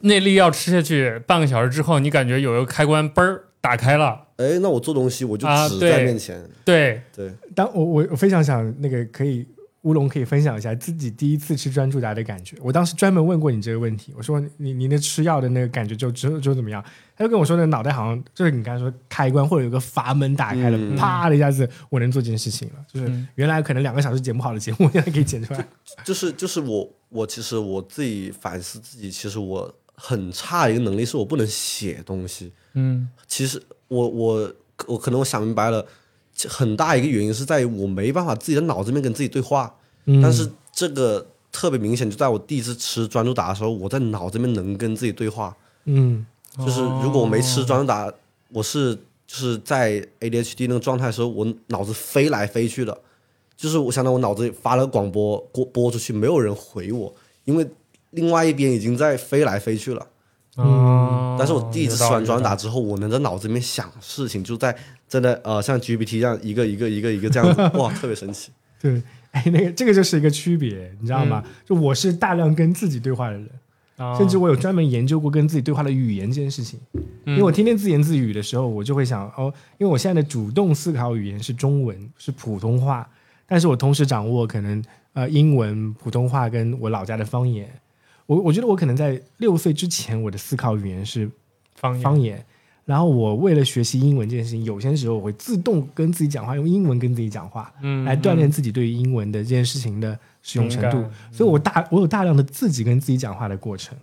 那粒药吃下去半个小时之后，你感觉有一个开关嘣儿打开了，哎，那我做东西我就啊只对在面前，对，对，当我我我非常想那个可以乌龙可以分享一下自己第一次吃专注达的感觉。我当时专门问过你这个问题，我说你你那吃药的那个感觉就之后就怎么样？他就跟我说，那脑袋好像就是你刚才说开关或者有个阀门打开了，嗯啪的一下子我能做这件事情了。就是嗯原来可能两个小时剪不好的节目，现在可以剪出来。就是就是我我其实我自己反思自己，其实我很差一个能力是我不能写东西。嗯其实我我我可能我想明白了，很大一个原因是在于我没办法自己的脑子里面跟自己对话。嗯但是这个特别明显，就在我第一次吃专注达的时候，我在脑子里面能跟自己对话。嗯就是如果我没吃专注达，我是就是在 ADHD 那个状态的时候，我脑子飞来飞去的。就是我想到我脑子里发了个广播播播出去，没有人回我，因为另外一边已经在飞来飞去了。嗯但是我第一次吃完专注达之后，我能在脑子里面想事情，就在真的呃像 GPT 这样一个一个一个一个这样子，[laughs] 哇，特别神奇。对，哎，那个这个就是一个区别，你知道吗？就我是大量跟自己对话的人。啊甚至我有专门研究过跟自己对话的语言这件事情，因为我天天自言自语的时候，我就会想哦，因为我现在的主动思考语言是中文，是普通话，但是我同时掌握可能呃英文、普通话跟我老家的方言。我我觉得我可能在六岁之前，我的思考语言是方言方言，然后我为了学习英文这件事情，有些时候我会自动跟自己讲话，用英文跟自己讲话，嗯来锻炼自己对于英文的这件事情的使用程度。所以我大我有大量的自己跟自己讲话的过程。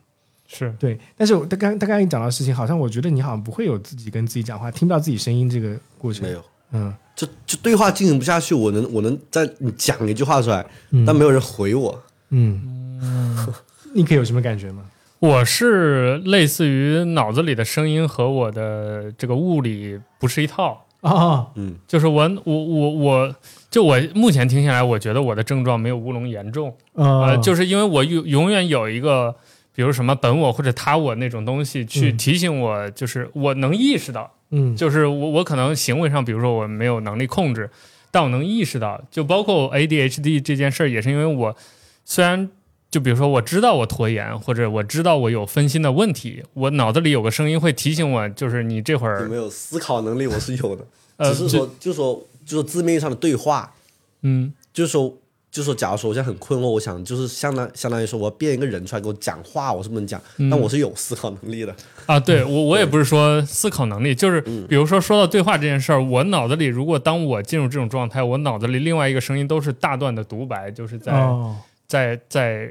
是对，但是我他刚他刚才讲到的事情，好像我觉得你好像不会有自己跟自己讲话，听不到自己声音这个过程。没，有，嗯，就就对话进行不下去，我能我能在你讲一句话出来，但没有人回我。嗯，[laughs] 你可以有什么感觉吗？我是类似于脑子里的声音和我的这个物理不是一套，啊，嗯，就是我我我我就我目前听下来，我觉得我的症状没有乌龙严重，呃呃，就是因为我永永远有一个，比如什么本我或者他我那种东西去嗯。提醒我，就是我能意识到，嗯。就是我我可能行为上，比如说我没有能力控制，但我能意识到，就包括 ADHD 这件事儿，也是因为我虽然就比如说我知道我拖延，或者我知道我有分心的问题，我脑子里有个声音会提醒我，就是你这会儿有没有思考能力？我是有的，呃只是说，就是说，就是说字面上的对话，嗯就是说，就说假如说我现在很困惑，我想就是相当相当于说我要变一个人出来给我讲话，我是不能讲，但我是有思考能力的。啊，对我我也不是说思考能力，就是比如说说到对话这件事儿，我脑子里如果当我进入这种状态，我脑子里另外一个声音都是大段的独白，就是在、哦，在在，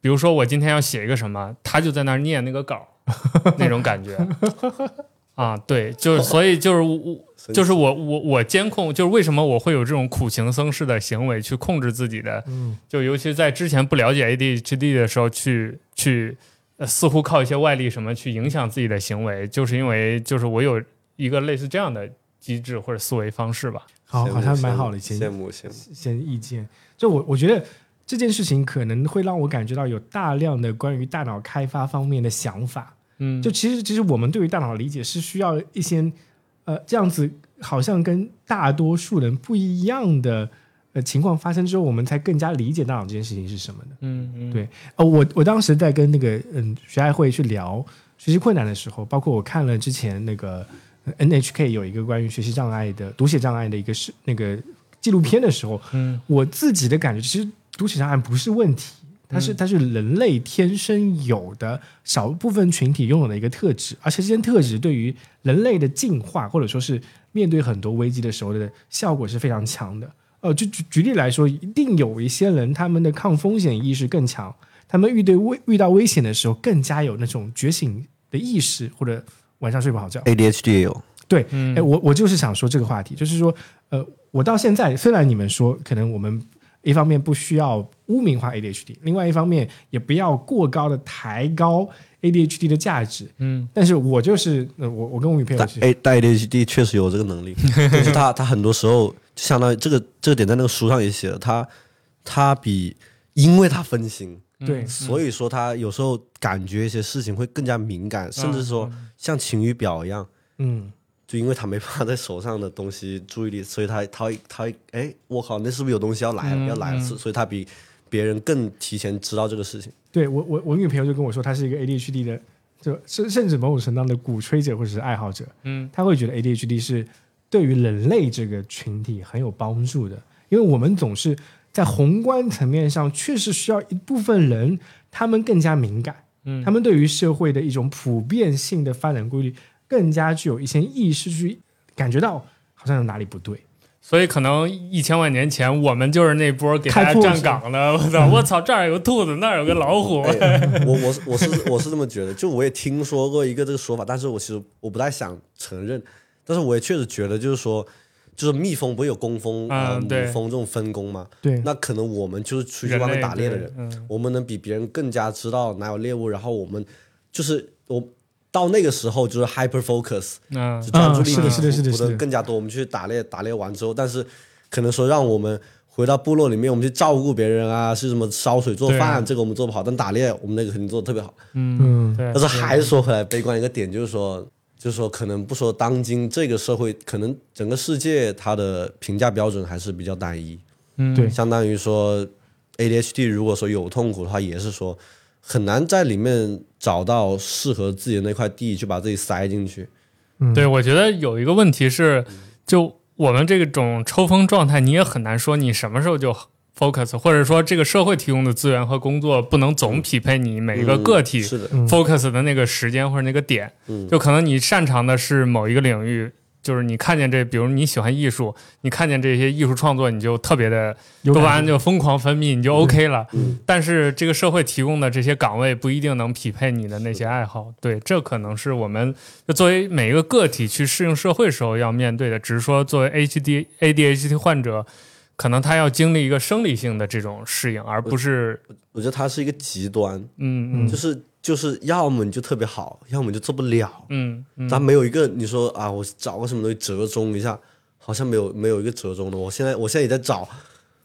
比如说我今天要写一个什么，他就在那儿念那个稿，那种感觉。[laughs] 啊，对，就是所以就是我就是我我我监控，就是为什么我会有这种苦行僧式的行为去控制自己的，嗯就尤其在之前不了解 ADHD 的时候去去。呃，似乎靠一些外力什么去影响自己的行为，就是因为就是我有一个类似这样的机制或者思维方式吧。好，好像蛮好的一些羡慕羡慕。一些意见。就我我觉得这件事情可能会让我感觉到有大量的关于大脑开发方面的想法。嗯，就其实其实我们对于大脑理解是需要一些呃这样子，好像跟大多数人不一样的呃情况发生之后，我们才更加理解大脑这件事情是什么的。嗯嗯，对哦，我我当时在跟那个嗯学爱会去聊学习困难的时候，包括我看了之前那个呃 NHK 有一个关于学习障碍的读写障碍的一个是那个纪录片的时候，嗯我自己的感觉其实读写障碍不是问题，它是它是人类天生有的少部分群体拥有的一个特质，而且这些特质对于人类的进化或者说是面对很多危机的时候的效果是非常强的。呃，就举举例来说，一定有一些人他们的抗风险意识更强，他们遇对危遇到危险的时候更加有那种觉醒的意识，或者晚上睡不好觉。ADHD 也有，对，嗯哎，我我就是想说这个话题，就是说，呃，我到现在虽然你们说可能我们一方面不需要污名化 ADHD，另外一方面也不要过高的抬高 ADHD 的价值，嗯。但是我就是，呃、我我跟我女朋友但是，A 但 ADHD 确实有这个能力，[laughs] 就是他他很多时候就相当于这个这个点在那个书上也写了，他他比因为他分心，对，所以说他有时候感觉一些事情会更加敏感，甚至说像晴雨表一样，嗯，就因为他没办法在手上的东西注意力，所以他他他会哎，我靠，那是不是有东西要来了、嗯要来了？嗯所以他比别人更提前知道这个事情。对我我我女朋友就跟我说，她是一个 ADHD 的，就甚甚至某种程度上的鼓吹者或者是爱好者，嗯他会觉得 ADHD 是对于人类这个群体很有帮助的，因为我们总是在宏观层面上确实需要一部分人，他们更加敏感，嗯他们对于社会的一种普遍性的发展规律更加具有一些意识去感觉到好像有哪里不对。所以可能一千万年前，我们就是那波给大家站岗的。我操！我操！这儿有个兔子，那儿有个老虎。哎我我我是我是这么觉得，就我也听说过一个这个说法，但是我其实我不太想承认，但是我也确实觉得，就是说，就是蜜蜂不是有工蜂呃母蜂这种分工吗？对，那可能我们就是出去外面打猎的人，我们能比别人更加知道哪有猎物，然后我们就是我到那个时候就是 hyper focus，嗯就专注力是的是的是的补是的更加多。我们去打猎，打猎完之后，但是可能说让我们回到部落里面，我们去照顾别人啊，是什么烧水做饭，这个我们做不好，但打猎我们那个肯定做的特别好。嗯，对。但是还是说回来，悲观一个点就是说，就是说可能不说当今这个社会，可能整个世界它的评价标准还是比较单一。嗯对相当于说 ADHD 如果说有痛苦的话，也是说很难在里面找到适合自己的那块地，去把自己塞进去。对，我觉得有一个问题是，就我们这种抽风状态，你也很难说你什么时候就 focus，或者说这个社会提供的资源和工作不能总匹配你每一个个体，focus 的那个时间或者那个点，嗯就可能你擅长的是某一个领域。就是你看见这，比如你喜欢艺术，你看见这些艺术创作，你就特别的多巴胺就疯狂分泌，你就 OK 了。嗯但是这个社会提供的这些岗位不一定能匹配你的那些爱好，对，这可能是我们就作为每一个个体去适应社会时候要面对的。只是说，作为 H D A D H T 患者，可能他要经历一个生理性的这种适应，而不是我觉得它是一个极端，嗯嗯就是就是要么你就特别好，要么你就做不了。嗯嗯它没有一个你说啊，我找个什么东西折中一下，好像没有没有一个折中的。我现在我现在也在找，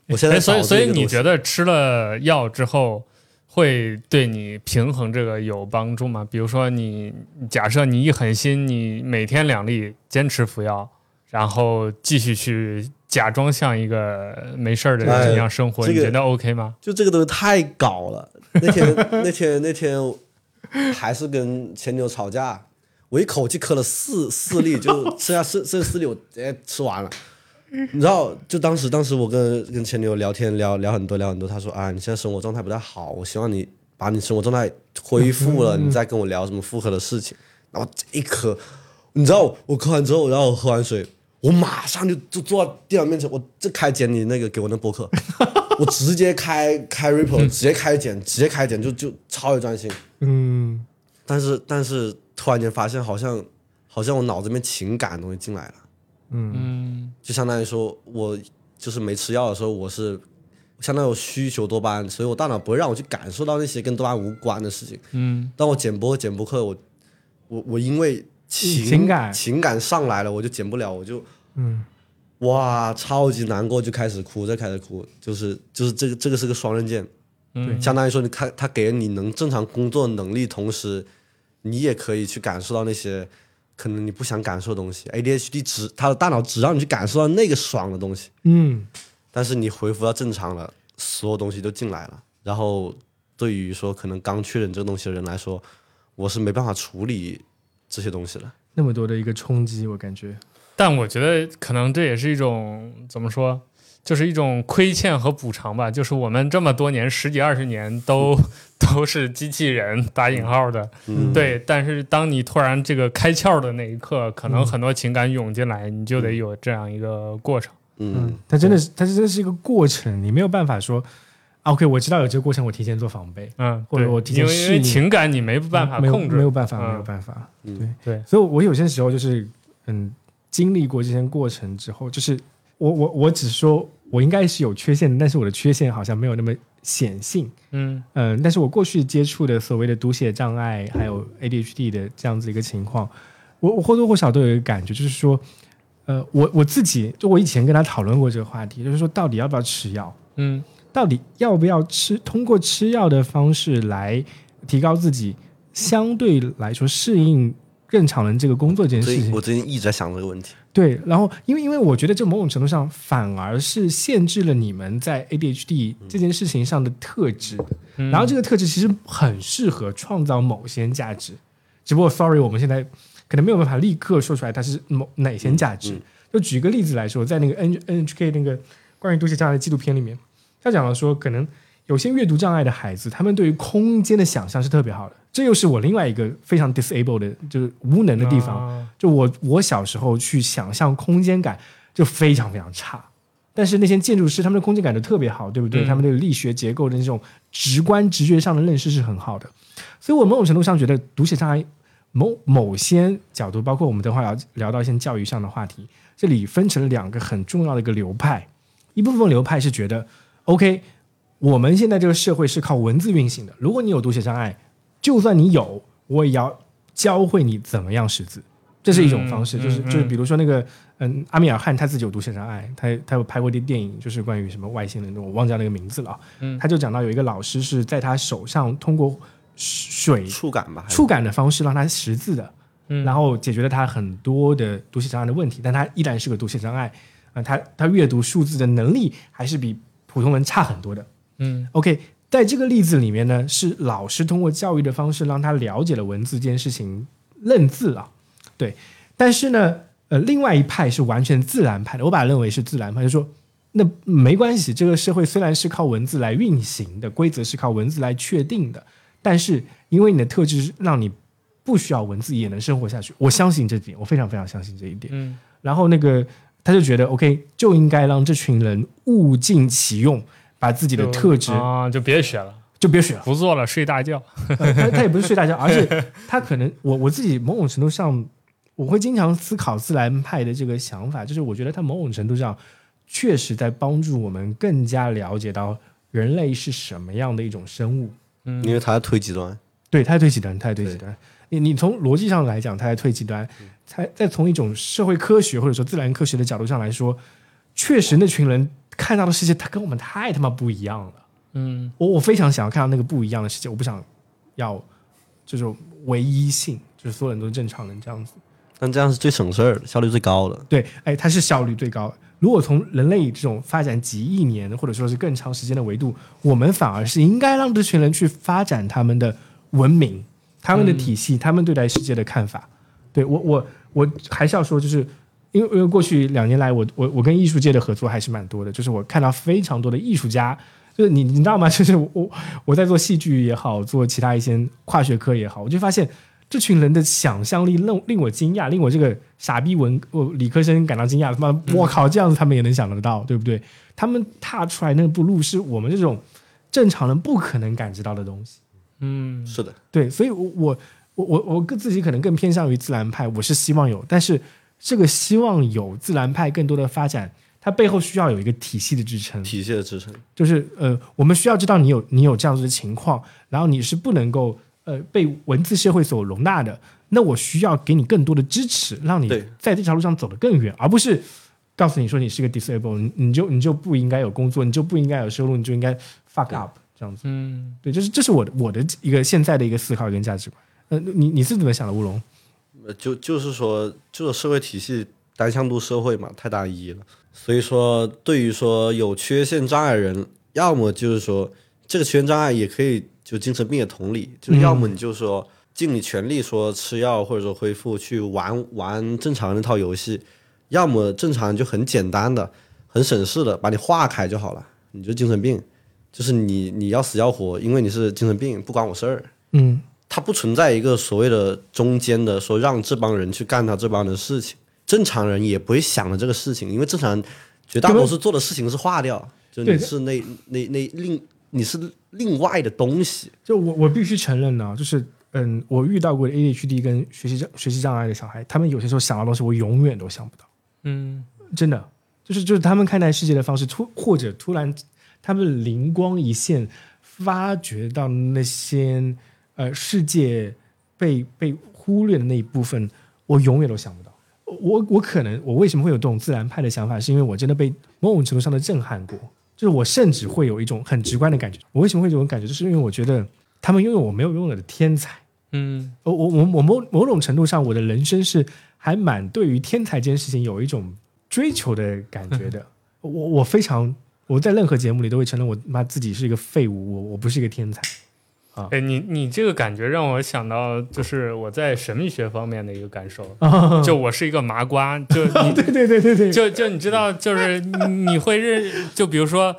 我现在 [laughs] 哎，所以所以你觉得得吃了药之后会对你平衡这个有帮助吗？比如说你假设你一狠心，你每天两粒坚持服药，然后继续去假装像一个没事儿的人一样生活，哎这个你觉得 OK 吗？就这个东西太搞了。那天那天那天 [laughs] 还是跟前女友吵架，我一口气磕了四四粒，就剩下剩剩四粒，我直接吃完了。你知道，就当时当时我跟跟前女友聊天聊聊很多聊很多，她说啊，你现在生活状态不太好，我希望你把你生活状态恢复了，你再跟我聊什么复合的事情。然后这一磕，你知道我磕完之后，然后我喝完水，我马上就就坐在电脑面前，我这开剪你那个给我那播客，我直接开开 Ripple，直接开剪，直接开剪，就就超级专心。嗯，但是但是突然间发现，好像好像我脑子里面情感的东西进来了。嗯。就相当于说我就是没吃药的时候，我是相当于我需求多巴胺，所以我大脑不会让我去感受到那些跟多巴胺无关的事情。嗯。当我剪播剪播课，我我我因为情情感。情感上来了，我就剪不了，我就嗯哇超级难过，就开始哭，再开始哭，就是就是这个这个是个双刃剑，嗯相当于说你看他给了你能正常工作能力，同时你也可以去感受到那些可能你不想感受的东西。ADHD 只他的大脑只让你去感受到那个爽的东西。嗯，但是你恢复到正常了，所有东西都进来了。然后对于说可能刚确诊这个东西的人来说，我是没办法处理这些东西了。那么多的一个冲击，我感觉，但我觉得可能这也是一种怎么说，就是一种亏欠和补偿吧。就是我们这么多年十几二十年都 [laughs] 都是机器人打引号的，嗯，对。但是当你突然这个开窍的那一刻，可能很多情感涌进来，你就得有这样一个过程。嗯，它真的是，它真的是一个过程，你没有办法说啊，OK，我知道有这个过程，我提前做防备，嗯，或者我提前因为因为情感你没办法控制，没有办法，嗯没有办法，嗯对对。所以我有些时候就是嗯，经历过这些过程之后，就是我我我只说我应该是有缺陷的，但是我的缺陷好像没有那么显性，嗯。嗯，但是我过去接触的所谓的读写障碍，还有 ADHD 的这样子一个情况，我我或多或少都有一个感觉，就是说，呃，我我自己就我以前跟他讨论过这个话题，就是说到底要不要吃药，嗯到底要不要吃，通过吃药的方式来提高自己相对来说适应正常人这个工作这件事情我。最近一直在想这个问题。对，然后因为因为我觉得这某种程度上反而是限制了你们在 ADHD 这件事情上的特质，嗯然后这个特质其实很适合创造某些价值，只不过 sorry 我们现在可能没有办法立刻说出来它是某哪些价值。嗯就举个例子来说，在那个 N NHK 那个关于读写障碍的纪录片里面，他讲了说，可能有些阅读障碍的孩子，他们对于空间的想象是特别好的。这又是我另外一个非常 disable 的，就是无能的地方。啊就我我小时候去想象空间感就非常非常差，但是那些建筑师他们的空间感都特别好，对不对？嗯他们对力学结构的那种直观直觉上的认识是很好的，所以我某种程度上觉得读写障碍某某些角度，包括我们等会儿要聊到一些教育上的话题，这里分成了两个很重要的一个流派，一部分流派是觉得 OK，我们现在这个社会是靠文字运行的，如果你有读写障碍，就算你有，我也要教会你怎么样识字。这是一种方式，嗯就是嗯就是比如说那个嗯，阿米尔汗他自己有读写障碍，他他有拍过一电影，就是关于什么外星人的，我忘记了那个名字了啊。嗯。他就讲到有一个老师是在他手上通过水触感吧，触感的方式让他识字的，嗯。然后解决了他很多的读写障碍的问题，但他依然是个读写障碍，啊、他他阅读数字的能力还是比普通人差很多的。嗯 OK，在这个例子里面呢，是老师通过教育的方式让他了解了文字这件事情，认字啊，对。但是呢，呃，另外一派是完全自然派的，我把它认为是自然派，就说那没关系，这个社会虽然是靠文字来运行的，规则是靠文字来确定的，但是因为你的特质是让你不需要文字也能生活下去，我相信这点，我非常非常相信这一点。嗯然后那个他就觉得 OK，就应该让这群人物尽其用，把自己的特质啊，就别学了，就别学了。不做了，睡大觉。呃他他也不是睡大觉，[laughs] 而且他可能我我自己某种程度上，我会经常思考自然派的这个想法，就是我觉得他某种程度上确实在帮助我们更加了解到人类是什么样的一种生物。嗯因为他在推极端。对，他在推极端，他在推极端。你你从逻辑上来讲，他在推极端；才再从一种社会科学或者说自然科学的角度上来说，确实那群人看到的世界，他跟我们太他妈不一样了。嗯我我非常想要看到那个不一样的世界，我不想要这种唯一性，就是所有人都是正常人这样子。但这样是最省事儿的，效率最高的。对，哎，它是效率最高。如果从人类这种发展几亿年或者说是更长时间的维度，我们反而是应该让这群人去发展他们的文明、他们的体系、他们对待世界的看法。对我，我我还是要说，就是因为因为过去两年来我，我我跟艺术界的合作还是蛮多的，就是我看到非常多的艺术家，就是你你知道吗？[laughs] 就是我我在做戏剧也好，做其他一些跨学科也好，我就发现这群人的想象力令令我惊讶，令我这个傻逼文我理科生感到惊讶。他妈，我靠，这样子他们也能想得到，对不对？他们踏出来那步路是我们这种正常人不可能感知到的东西。嗯是的，对，所以我，我我我我更自己可能更偏向于自然派，我是希望有，但是这个希望有自然派更多的发展，它背后需要有一个体系的支撑，体系的支撑。就是呃，我们需要知道你有你有这样子的情况，然后你是不能够呃被文字社会所容纳的，那我需要给你更多的支持，让你在这条路上走得更远，而不是告诉你说你是个 disable，你你就你就不应该有工作，你就不应该有收入，你就应该 fuck up 这样子。嗯，对，就是这是我的我的一个现在的一个思考跟价值观。呃，你你是怎么想的，乌龙？呃，就就是说，就是社会体系单向度社会嘛，太单一了。所以说，对于说有缺陷障碍人，要么就是说这个缺陷障碍也可以就精神病的同理，就要么你就说尽你全力说吃药或者说恢复去玩玩正常那套游戏，要么正常就很简单的、很省事的把你化开就好了，你就精神病，就是你你要死要活，因为你是精神病，不关我事儿。嗯它不存在一个所谓的中间的说让这帮人去干他这帮的事情，正常人也不会想着这个事情，因为正常人绝大多数做的事情是化掉，就你是那那那另你是另外的东西，就我我必须承认呢，就是嗯，我遇到过 ADHD 跟学习障学习障碍的小孩，他们有些时候想到东西，我永远都想不到，嗯。真的，就是就是他们看待世界的方式突或者突然他们灵光一现，发觉到那些呃世界被被忽略的那一部分，我永远都想不到。我我可能我为什么会有这种自然派的想法，是因为我真的被某种程度上的震撼过，就是我甚至会有一种很直观的感觉。我为什么会有这种感觉，就是因为我觉得他们拥有我没有拥有的天才。嗯我我我我某某种程度上，我的人生是还蛮对于天才这件事情有一种追求的感觉的。[laughs] 我我非常我在任何节目里都会承认我妈自己是一个废物，我我不是一个天才。哎，你你这个感觉让我想到，就是我在神秘学方面的一个感受，啊，就我是一个麻瓜，就你对对对对对，就就你知道，就是你你会认，就比如说，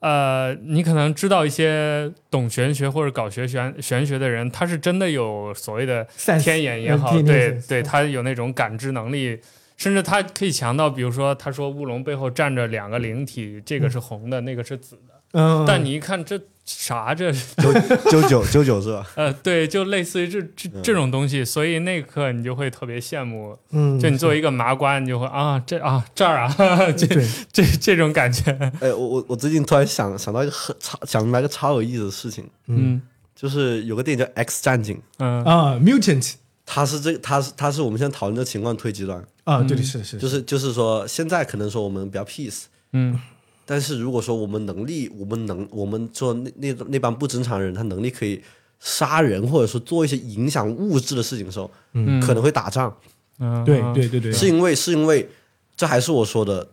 呃，你可能知道一些懂玄学或者搞学玄玄学的人，他是真的有所谓的天眼也好，对对，他有那种感知能力，甚至他可以强到，比如说，他说乌龙背后站着两个灵体，这个是红的，那个是紫的，嗯，但你一看这啥这，九九九九九是吧？[laughs] 呃，对，就类似于这这这种东西，所以那一刻你就会特别羡慕，嗯，就你作为一个麻瓜，你就会啊，这啊这儿啊，[laughs] 这对。这这种感觉，哎，我我我最近突然想想到一个很超想明白一个超有意思的事情，嗯。就是有个电影叫《X 战警》，嗯。啊，mutant。它是这它是它是我们现在讨论的情况推极端，啊，对对是的是，就是就是说现在可能说我们比较 peace。嗯但是如果说我们能力，我们能，我们说那那那帮不正常人，他能力可以杀人，或者说做一些影响物质的事情的时候，嗯，可能会打仗，嗯。对对对对，是因为是因为这还是我说的，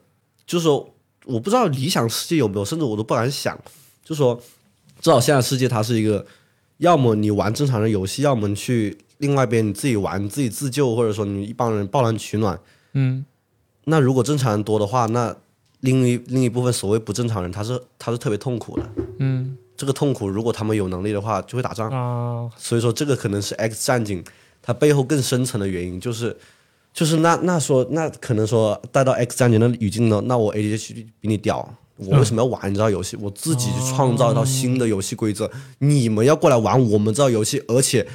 就是说我不知道理想世界有没有，甚至我都不敢想，就是说至少现在世界它是一个，要么你玩正常的游戏，要么你去另外一边你自己玩，你自己自救，或者说你一帮人抱团取暖。嗯。那如果正常人多的话，那另一另一部分所谓不正常人，他是他是特别痛苦的。嗯这个痛苦，如果他们有能力的话，就会打仗。啊所以说，这个可能是 X 战警它背后更深层的原因，就是就是那那说那可能说带到 X 战警的语境呢，那我 ADHD 比你屌，我为什么要玩你这套游戏？我自己去创造一套新的游戏规则，你们要过来玩我们这套游戏，而且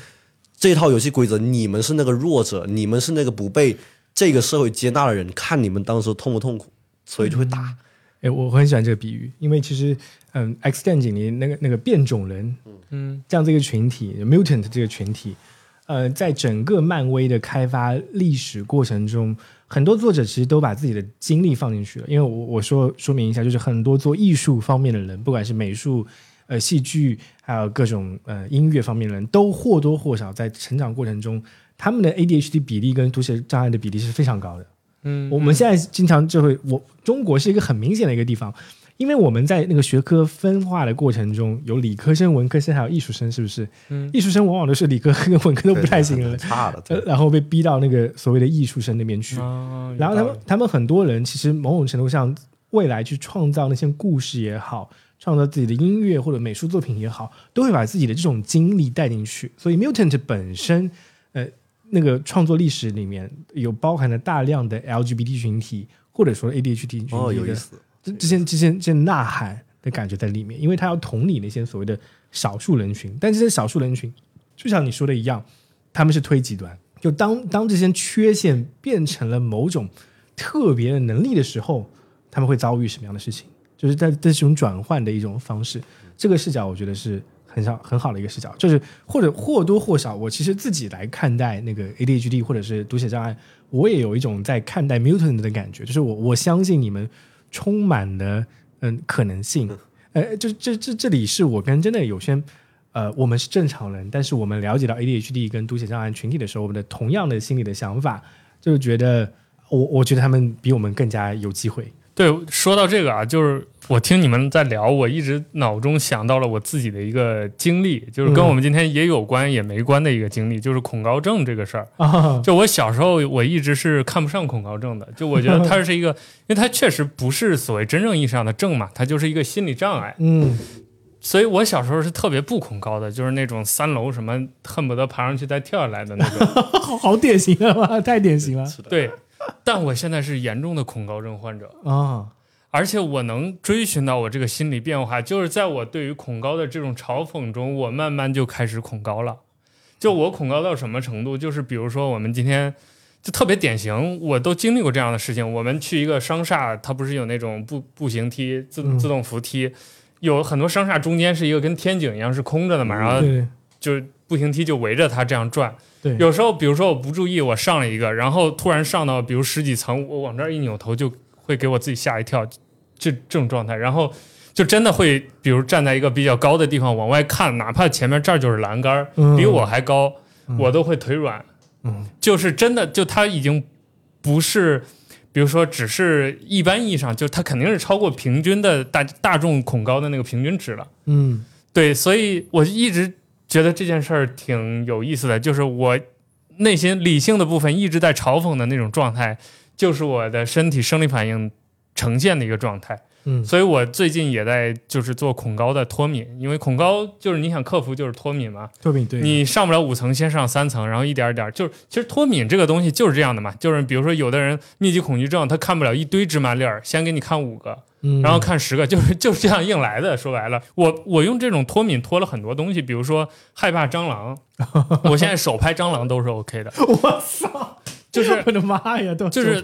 这套游戏规则你们是那个弱者，你们是那个不被这个社会接纳的人，看你们当时痛不痛苦，所以就会打。哎，我很喜欢这个比喻，因为其实，嗯，《X 战警》里那个那个变种人，嗯这样这个群体，mutant 这个群体，呃，在整个漫威的开发历史过程中，很多作者其实都把自己的精力放进去了。因为我我说说明一下，就是很多做艺术方面的人，不管是美术、呃戏剧，还有各种呃音乐方面的人，都或多或少在成长过程中，他们的 ADHD 比例跟读写障碍的比例是非常高的。嗯我们现在经常就会，我中国是一个很明显的一个地方，因为我们在那个学科分化的过程中，有理科生、文科生，还有艺术生，是不是？嗯艺术生往往都是理科跟文科都不太行了，差的，呃然后被逼到那个所谓的艺术生那边去。啊然后他们他们很多人其实某种程度上，未来去创造那些故事也好，创造自己的音乐或者美术作品也好，都会把自己的这种经历带进去。所以 Mutant 本身，呃，那个创作历史里面有包含了大量的 LGBT 群体或者说 ADHD 群体哦，有的意思，这这些这些这些呐喊的感觉在里面，因为他要同理那些所谓的少数人群，但这些少数人群，就像你说的一样，他们是推极端。就当当这些缺陷变成了某种特别的能力的时候，他们会遭遇什么样的事情？就是在这种转换的一种方式。这个视角，我觉得是很好很好的一个视角，就是或者或多或少，我其实自己来看待那个 ADHD 或者是读写障碍，我也有一种在看待 mutant 的感觉，就是我我相信你们充满了嗯可能性，呃，就这这这里是我跟真的有些呃，我们是正常人，但是我们了解到 ADHD 跟读写障碍群体的时候，我们的同样的心理的想法，就是觉得我我觉得他们比我们更加有机会。对，说到这个啊，就是我听你们在聊，我一直脑中想到了我自己的一个经历，就是跟嗯我们今天也有关也没关的一个经历，就是恐高症这个事儿。[laughs] 啊，就我小时候，我一直是看不上恐高症的，就我觉得它是一个，因为它确实不是所谓真正意义上的症嘛，它就是一个心理障碍。嗯所以我小时候是特别不恐高的，就是那种三楼什么恨不得爬上去再跳下来的那种。[laughs] 好好典型了吧，太典型了是的，对，但我现在是严重的恐高症患者。啊！而且我能追寻到我这个心理变化，就是在我对于恐高的这种嘲讽中，我慢慢就开始恐高了。就我恐高到什么程度？就是比如说我们今天就特别典型，我都经历过这样的事情。我们去一个商厦，它不是有那种步步行梯、自嗯自动扶梯，有很多商厦中间是一个跟天井一样是空着的嘛，然后就是步行梯就围着它这样转。对，有时候，比如说我不注意，我上了一个，然后突然上到比如十几层，我往这儿一扭头，就会给我自己吓一跳，就这种状态，然后就真的会，比如站在一个比较高的地方往外看，哪怕前面这儿就是栏杆比我还高，嗯我都会腿软，嗯就是真的，就他已经不是。比如说，只是一般意义上，就他肯定是超过平均的大大众恐高的那个平均值了。嗯对，所以我一直觉得这件事儿挺有意思的，就是我内心理性的部分一直在嘲讽的那种状态，就是我的身体生理反应呈现的一个状态。嗯所以我最近也在就是做恐高的脱敏，因为恐高就是你想克服就是脱敏嘛，脱敏对你上不了五层，先上三层，然后一点儿一点儿，就是其实脱敏这个东西就是这样的嘛，就是比如说有的人密集恐惧症，他看不了一堆芝麻粒儿，先给你看五个，嗯然后看十个，[laughs] 就是就是这样硬来的。说白了，我我用这种脱敏脱了很多东西，比如说害怕蟑螂，[laughs] 我现在手拍蟑螂都是 OK 的。我操，就是 [laughs] 我的妈呀，都就是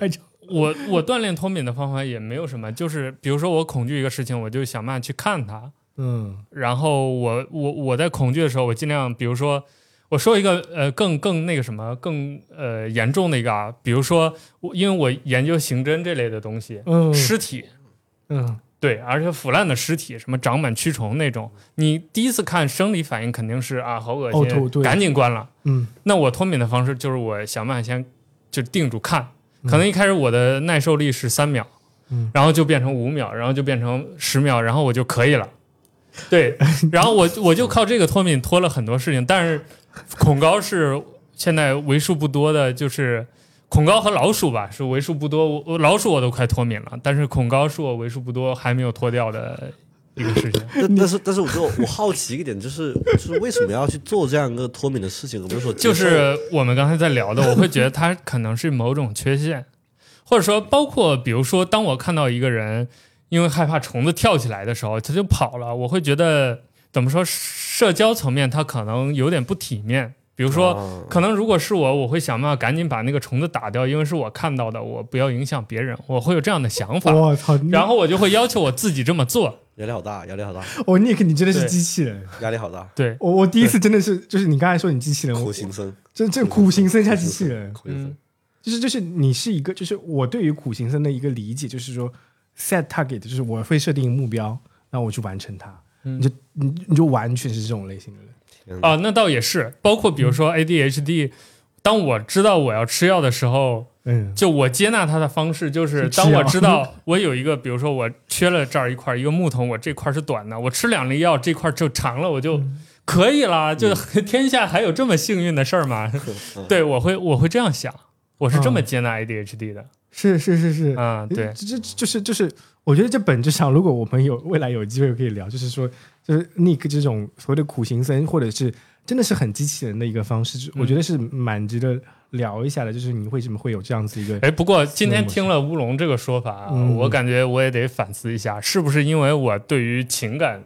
我我锻炼脱敏的方法也没有什么，就是比如说我恐惧一个事情，我就想办法去看它。嗯然后我我我在恐惧的时候，我尽量，比如说，我说一个呃更更那个什么更呃严重的一个啊，比如说我因为我研究刑侦这类的东西，嗯尸体嗯对，而且腐烂的尸体，什么长满蛆虫那种，你第一次看生理反应肯定是啊好恶心，对赶紧关了。嗯那我脱敏的方式就是我想办法先就定住看，嗯可能一开始我的耐受力是三秒，嗯然后就变成五秒，然后就变成十秒，然后我就可以了。对，[laughs] 然后我我就靠这个脱敏脱了很多事情，但是恐高是现在为数不多的，就是恐高和老鼠吧是为数不多，我我老鼠我都快脱敏了，但是恐高是我为数不多还没有脱掉的一个事情。[laughs] 但但是但是我就我好奇一点，就是就是为什么要去做这样一个脱敏的事情？说就是我们刚才在聊的，我会觉得他可能是某种缺陷，[laughs] 或者说包括比如说，当我看到一个人因为害怕虫子跳起来的时候，他就跑了，我会觉得怎么说，社交层面他可能有点不体面。比如说，啊可能如果是我，我会想办法赶紧把那个虫子打掉，因为是我看到的，我不要影响别人，我会有这样的想法。我操，然后我就会要求我自己这么做。压力好大，压力好大，我 Nick 你真的是机器人，压力好大，对，我我第一次真的是就是你刚才说你机器人，我苦行僧，这这苦行僧加机器人，苦行僧。嗯，就是就是你是一个，就是我对于苦行僧的一个理解，就是说 set target，就是我会设定目标，那我去完成它，嗯。你就你你就完全是这种类型的人。啊，那倒也是，包括比如说 ADHD，、当我知道我要吃药的时候，嗯，就我接纳他的方式，就是当我知道我有一个，比如说我缺了这儿一块儿一个木头，我这块儿是短的，我吃两粒药这块儿就长了，我就嗯可以了。就 [laughs] 天下还有这么幸运的事儿吗？[laughs] 对，我会我会这样想，我是这么嗯接纳 ADHD 的。是是是是，啊，对，这这就是就是，我觉得这本质上，如果我们有未来有机会可以聊，就是说，就是 Nick 这种所谓的苦行僧，或者是真的是很机器人的一个方式，我觉得是蛮值得聊一下的。就是你为什么会有这样子一个？哎，不过今天听了乌龙这个说法，嗯我感觉我也得反思一下，是不是因为我对于情感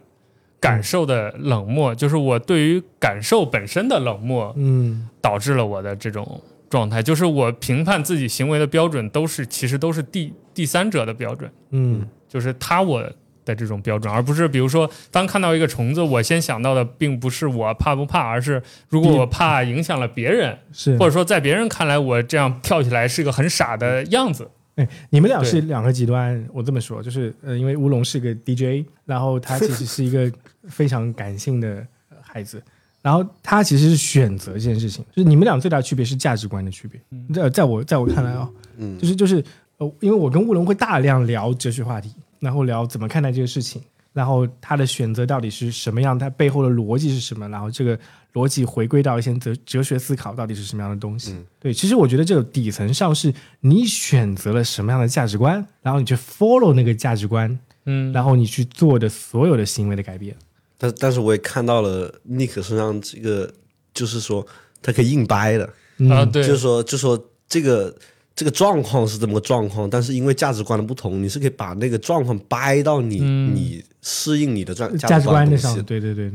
感受的冷漠，就是我对于感受本身的冷漠，嗯导致了我的这种状态。就是我评判自己行为的标准都是，其实都是第第三者的标准，嗯就是他我的这种标准，而不是比如说，当看到一个虫子，我先想到的并不是我怕不怕，而是如果我怕影响了别人，[laughs] 是或者说在别人看来我这样跳起来是个很傻的样子。哎，你们俩是两个极端。我这么说，就是呃，因为乌龙是个 DJ，然后他其实是一个 [laughs] 非常感性的呃孩子，然后他其实是选择这件事情，就是你们俩最大的区别是价值观的区别。在在我在我看来啊、嗯就是就是呃，因为我跟乌龙会大量聊哲学话题，然后聊怎么看待这个事情，然后他的选择到底是什么样，他背后的逻辑是什么，然后这个逻辑回归到一些哲哲学思考到底是什么样的东西。嗯。对，其实我觉得这个底层上是你选择了什么样的价值观，然后你去 follow 那个价值观，嗯，然后你去做的所有的行为的改变。但但是我也看到了 Nick 身上这个，就是说他可以硬掰的，嗯。啊，对，就是说就说这个这个状况是这么个状况，但是因为价值观的不同，你是可以把那个状况掰到你、嗯。你适应你的价价值观的上，对对对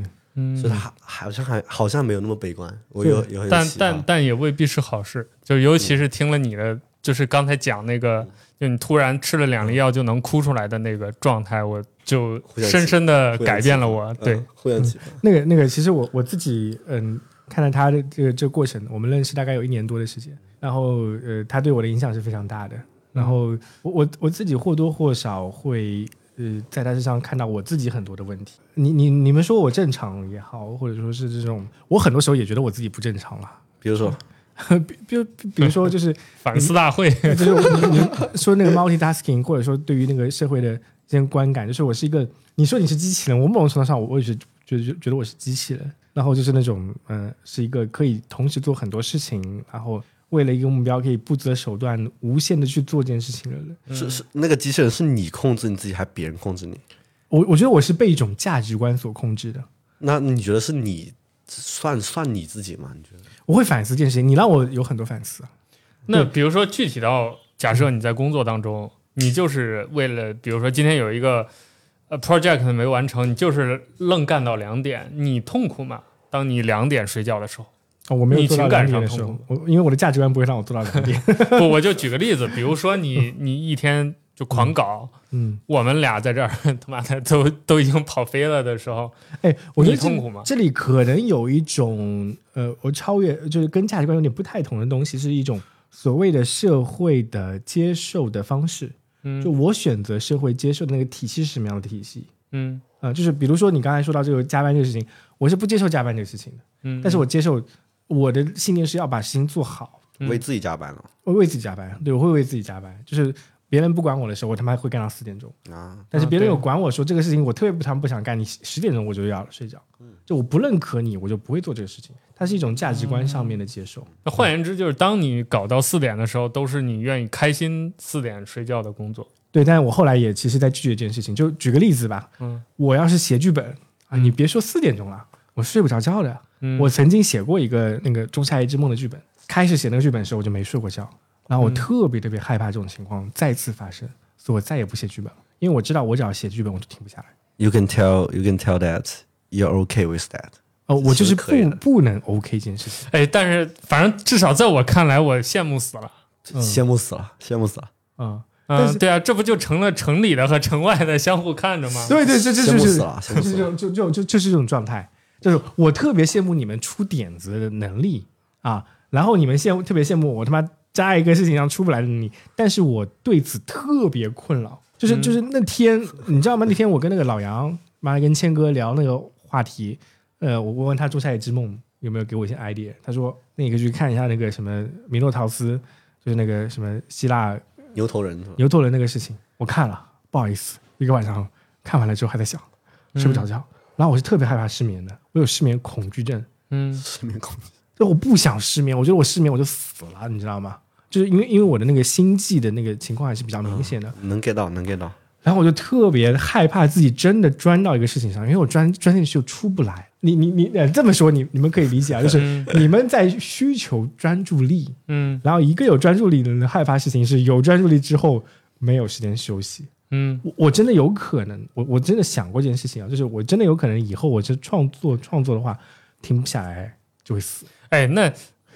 所以他还好像还好像没有那么悲观，我有有很但但但也未必是好事，就尤其是听了你的，就是刚才讲那个，就你突然吃了两粒药就能哭出来的那个状态，我就深深的改变了我。对。嗯，互相启发。那个那个，其实我我自己嗯，看了他的这个这个过程，我们认识大概有一年多的时间，然后呃，他对我的影响是非常大的。然后我我我自己或多或少会呃，在他身上看到我自己很多的问题。你你你们说我正常也好，或者说是这种，我很多时候也觉得我自己不正常了。比如说，[laughs] 比比如比如说就是 [laughs] 反思大会，[laughs] 就是你你说那个 multitasking，或者说对于那个社会的这些观感，就是我是一个，你说你是机器人，我某种程度上我我也是觉得觉得我是机器人，然后就是那种嗯、呃是一个可以同时做很多事情，然后为了一个目标可以不择手段、无限的去做这件事情的人。是是那个机器人是你控制你自己，还是别人控制你？我我觉得我是被一种价值观所控制的。那你觉得是你算算你自己吗？你觉得？我会反思这件事情，你让我有很多反思。那比如说具体到假设你在工作当中，你就是为了，比如说今天有一个呃 project 没完成，你就是愣干到两点，你痛苦吗？当你两点睡觉的时候，哦，我没有做到的时候，我因为我的价值观不会让我做到两点。[laughs] 不，我就举个例子，比如说你 [laughs] 你一天就狂搞，嗯，我们俩在这儿 [laughs] 他妈的都都已经跑飞了的时候，哎，我觉得痛苦吗这里可能有一种呃，我超越就是跟价值观有点不太同的东西，是一种所谓的社会的接受的方式。嗯就我选择社会接受的那个体系是什么样的体系？嗯啊、就是比如说你刚才说到这个加班这个事情，我是不接受加班这个事情的，嗯，但是我接受我的信念是要把事情做好，嗯为自己加班了我为自己加班，对我会为自己加班，就是别人不管我的时候，我他妈会干到四点钟。啊？啊但是别人有管我说这个事情我特别不他们不想干，你十点钟我就要睡觉，就我不认可你，我就不会做这个事情。它是一种价值观上面的接受。那换言之，就是当你搞到四点的时候，都是你愿意开心四点睡觉的工作。对，但是我后来也其实在拒绝这件事情。就举个例子吧，嗯我要是写剧本啊，嗯你别说四点钟了，我睡不着觉的。嗯，我曾经写过一个那个《仲夏夜之梦》的剧本，开始写那个剧本的时候我就没睡过觉，然后我嗯特别特别害怕这种情况再次发生，所以我再也不写剧本了，因为我知道我只要写剧本我就停不下来。You can tell, you can tell that you're okay with that。哦，我就是不不能 OK 这件事情。哎，但是反正至少在我看来，我羡慕死了。嗯羡慕死了，羡慕死了。嗯，但嗯，是对啊，这不就成了城里的和城外的相互看着吗？对对，这这就是羡慕死了就是这种就就就就是这种状态，就是我特别羡慕你们出点子的能力啊，然后你们羡慕特别羡慕我他妈扎一个事情上出不来的能力，但是我对此特别困扰，就是嗯就是那天你知道吗？那天我跟那个老杨妈跟谦哥聊那个话题，呃，我问问他《仲夏夜之梦》有没有给我一些 idea，他说那你可以去看一下那个什么米诺陶斯。就是那个什么希腊牛头人？牛头人那个事情，我看了，不好意思，一个晚上看完了之后还在想，睡不着觉。然后我是特别害怕失眠的，我有失眠恐惧症，嗯失眠恐惧。就我不想失眠，我觉得我失眠我就死了，你知道吗？就是因为因为我的那个心悸的那个情况还是比较明显的，能 get 到，能 get 到。然后我就特别害怕自己真的钻到一个事情上，因为我钻钻进去就出不来。你你你呃这么说，你你们可以理解啊，就是你们在需求专注力，嗯然后一个有专注力的人害怕事情是有专注力之后没有时间休息。嗯我我真的有可能，我我真的想过这件事情啊，就是我真的有可能以后我这创作创作的话停不下来就会死。哎，那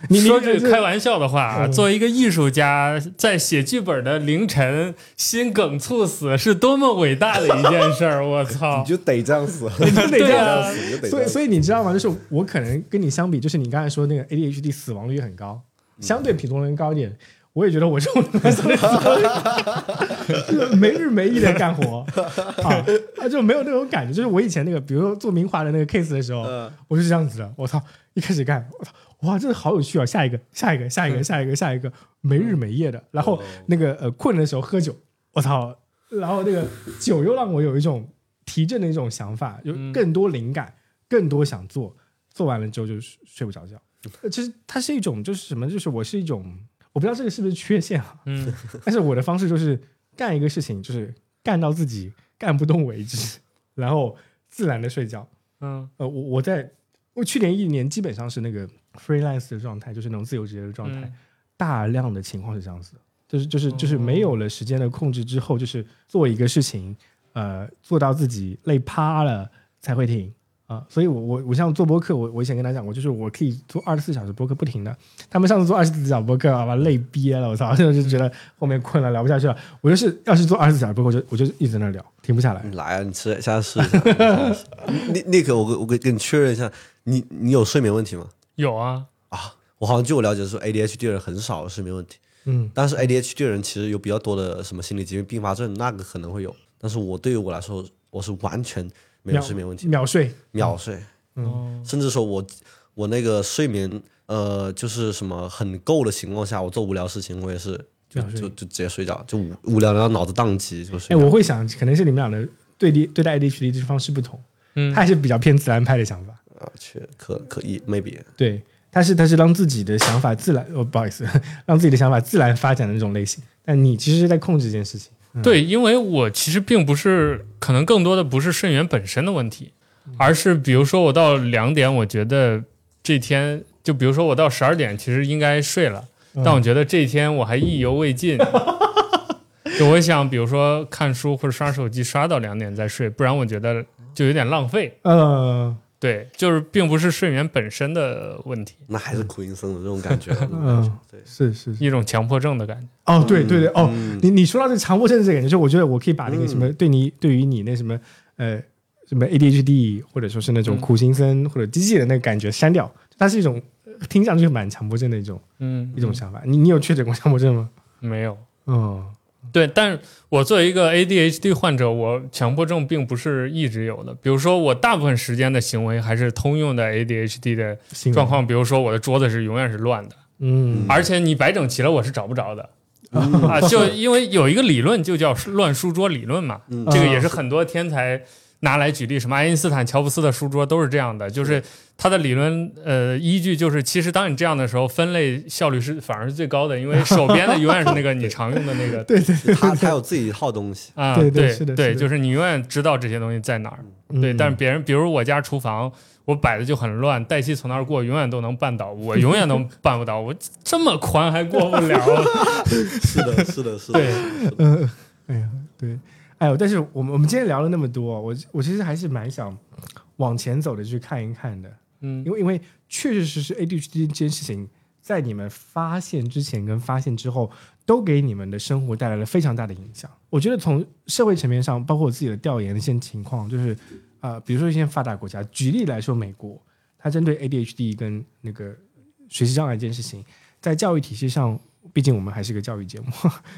你你说句这开玩笑的话啊，嗯作为一个艺术家，在写剧本的凌晨心梗猝死，是多么伟大的一件事儿！我操！[laughs] [laughs] 你就得这样死，你就得这对样啊你就得所以，所以你知道吗？就是我可能跟你相比，就是你刚才说那个 ADHD 死亡率很高，相对普通人高一点。我也觉得我就是 [laughs] 没日没夜的干活 [laughs] 啊，啊就没有那种感觉。就是我以前那个，比如说做明华的那个 case 的时候，我是这样子的。我操，一开始干，我操，哇，真的好有趣啊！下一个，[laughs] 下一个，下一个，下一个，下一个，没日没夜的。然后那个呃困的时候喝酒，我操，然后那个酒又让我有一种提振的一种想法，有更多灵感，更多想做，做完了之后就睡睡不着觉。呃其实它是一种就是什么，就是我是一种，我不知道这个是不是缺陷啊，嗯。[laughs] 但是我的方式就是干一个事情，就是干到自己干不动为止，[laughs] 然后自然的睡觉。嗯。呃，我我在我去年一年基本上是那个 freelance 的状态，就是那种自由职业的状态，嗯。大量的情况是这样子的，就是就是就是没有了时间的控制之后，就是做一个事情，呃，做到自己累趴了才会停啊、所以我我我像做播客，我我以前跟他讲过，就是我可以做二十四小时播客不停的。他们上次做二十四小时播客，啊，把累憋了，我操，现 [laughs] 在就觉得后面困了，聊不下去了。我就是要是做二十四小时播客，我就我就一直在那聊，停不下来。来啊，你吃，下次试一下。[laughs] 你那个，我跟我跟跟你确认一下，你你有睡眠问题吗？有啊，啊，我好像据我了解说，ADHD 的人很少有睡眠问题，嗯，但是 ADHD 的人其实有比较多的什么心理疾病并发症，那个可能会有。但是我对于我来说，我是完全没有秒睡眠问题，秒睡，秒睡，嗯甚至说我我那个睡眠呃就是什么很够的情况下，我做无聊事情，我也是就就就直接睡觉，就无无聊到脑子宕机就哎，睡觉。我会想，可能是你们俩的对立对待 ADHD 这方式不同，嗯他还是比较偏自然派的想法。啊，确可可以 maybe 对，他是他是让自己的想法自然，哦，不好意思，[laughs] 让自己的想法自然发展的那种类型。但你其实是在控制这件事情。对，因为我其实并不是，可能更多的不是睡眠本身的问题，而是比如说我到两点，我觉得这天就比如说我到十二点，其实应该睡了，但我觉得这一天我还意犹未尽。[laughs] 就我想，比如说看书或者刷手机，刷到两点再睡，不然我觉得就有点浪费。呃，对，就是并不是睡眠本身的问题，那还是苦行僧的这种感觉。[laughs] 嗯对，是是是。一种强迫症的感觉。哦，对对对，哦，嗯你你说到这强迫症这个感觉，就我觉得我可以把那个什么，对你对于你那什么呃什么 ADHD 或者说是那种嗯苦行僧或者机器人那个感觉删掉，它是一种呃听上去蛮强迫症的一种嗯，一种想法。你你有确诊过强迫症吗？没有。嗯对，但是我作为一个 ADHD 患者，我强迫症并不是一直有的。比如说，我大部分时间的行为还是通用的 ADHD 的状况，比如说我的桌子是永远是乱的，嗯。而且你摆整齐了，我是找不着的。啊，就因为有一个理论就叫乱书桌理论嘛，嗯。这个也是很多天才拿来举例，什么爱因斯坦、乔布斯的书桌都是这样的，就是它的理论呃依据就是，其实当你这样的时候，分类效率是反而是最高的，因为手边的永远是那个你常用的那个 [laughs] 对对他他有自己一套东西，啊，对对对就是你永远知道这些东西在哪儿。对，嗯但是别人，比如我家厨房，我摆的就很乱，代气从那儿过，永远都能绊倒，我永远都办不到，我这么宽还过不了。[laughs] 是的，是的，是的。对，呃，哎呀，对，哎呦，但是我们我们今天聊了那么多，我我其实还是蛮想往前走的去看一看的，嗯因为因为确确实实 ADHD 这件事情，在你们发现之前跟发现之后，都给你们的生活带来了非常大的影响。我觉得从社会层面上，包括我自己的调研的一些情况，就是呃，比如说一些发达国家，举例来说，美国，它针对 ADHD 跟那个学习障碍这件事情，在教育体系上，毕竟我们还是个教育节目，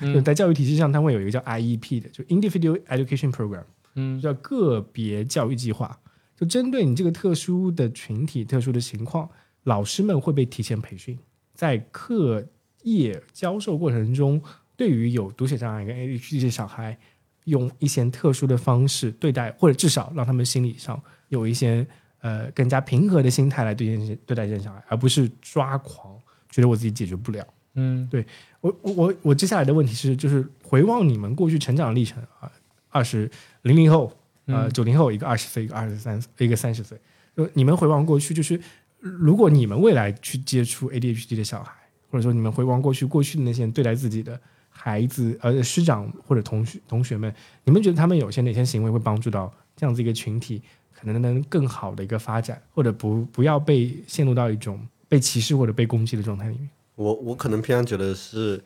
嗯 [laughs] 在教育体系上，它会有一个叫 IEP 的，就 Individual Education Program，嗯叫个别教育计划，就针对你这个特殊的群体、特殊的情况，老师们会被提前培训，在课业教授过程中，对于有读写障碍跟 ADHD 的小孩，用一些特殊的方式对待，或者至少让他们心理上有一些呃更加平和的心态来对这些对待这些小孩，而不是抓狂，觉得我自己解决不了。嗯。我我我我接下来的问题是，就是回望你们过去成长历程啊，二十零零后，呃嗯。九零后，一个二十岁，一个二十三，一个三十岁，就你们回望过去，就是如果你们未来去接触 ADHD 的小孩，或者说你们回望过去过去的那些对待自己的孩子，呃师长或者同学同学们，你们觉得他们有些哪些行为会帮助到这样子一个群体，可能能更好的一个发展，或者不不要被陷入到一种被歧视或者被攻击的状态里面？我我可能偏向觉得是，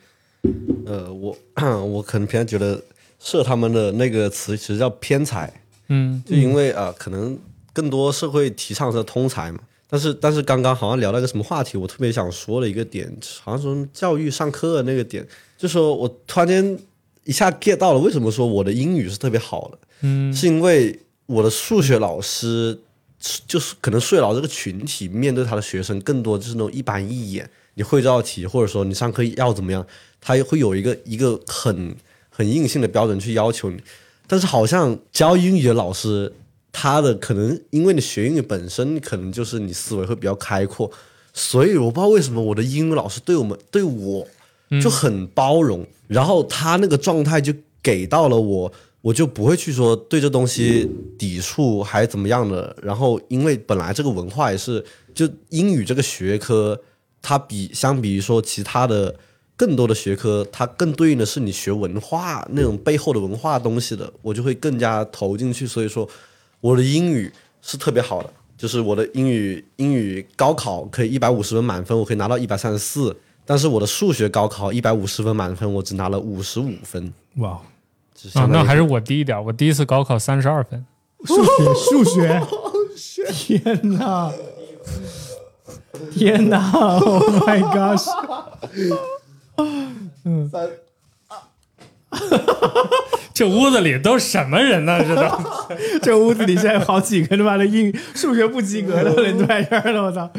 呃，我 [clears throat] 我可能偏向觉得设他们的那个词其实叫偏才，嗯就因为啊、呃可能更多社会提倡是通才嘛。但是但是刚刚好像聊到一个什么话题，我特别想说的一个点，好像说教育上课的那个点，就说我突然间一下 get 到了为什么说我的英语是特别好的，嗯是因为我的数学老师就是可能数学老师这个群体面对他的学生更多就是那种一板一眼，你会这道题，或者说你上课要怎么样，他会有一个一个很很硬性的标准去要求你。但是好像教英语的老师，他的可能因为你学英语本身可能就是你思维会比较开阔，所以我不知道为什么我的英语老师对我们对我就很包容，然后他那个状态就给到了我，我就不会去说对这东西抵触还怎么样的。然后因为本来这个文化也是，就英语这个学科，它比相比于说其他的更多的学科，它更对应的是你学文化那种背后的文化东西的，我就会更加投进去。所以说，我的英语是特别好的，就是我的英语英语高考可以一百五十分满分，我可以拿到一百三十四。但是我的数学高考一百五十分满分，我只拿了五十五分，哇，啊，那还是我低一点，我第一次高考三十二分。数学，数学，[laughs] 天哪，天哪，Oh my gosh！[laughs] 这屋子里都什么人呢？这都 [laughs] 这屋子里现在有好几个他妈的英数学不及格的人都在这儿了，我操！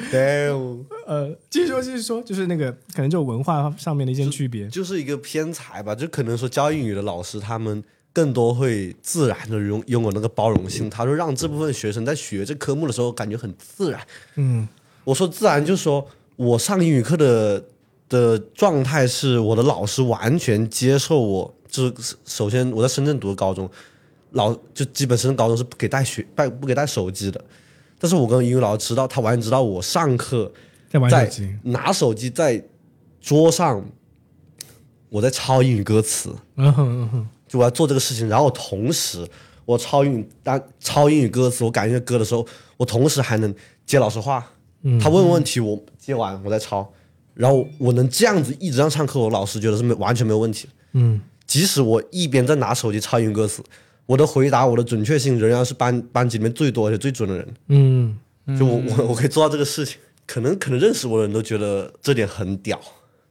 呃，继续说，继续说，就是那个可能就文化上面的一些区别。就是一个偏才吧，就可能说教英语的老师他们更多会自然的拥拥有那个包容性，他说让这部分学生在学这科目的时候感觉很自然。嗯我说自然，就是说我上英语课的的状态是我的老师完全接受我，就是首先我在深圳读的高中，老就基本深圳高中是不给带学带不给带手机的，但是我跟英语老师知道，他完全知道我上课在拿手机在桌上，我在抄英语歌词，嗯哼嗯哼，就我要做这个事情，然后同时我抄英语单抄英语歌词，我改音乐歌的时候，我同时还能接老师话，他问问题我接完我再抄，然后我能这样子一直让上课，我老师觉得是没完全没有问题。嗯即使我一边在拿手机抄英语歌词，我的回答我的准确性仍然是班班级里面最多而且最准的人。嗯，就我我我可以做到这个事情，可能可能认识我的人都觉得这点很屌。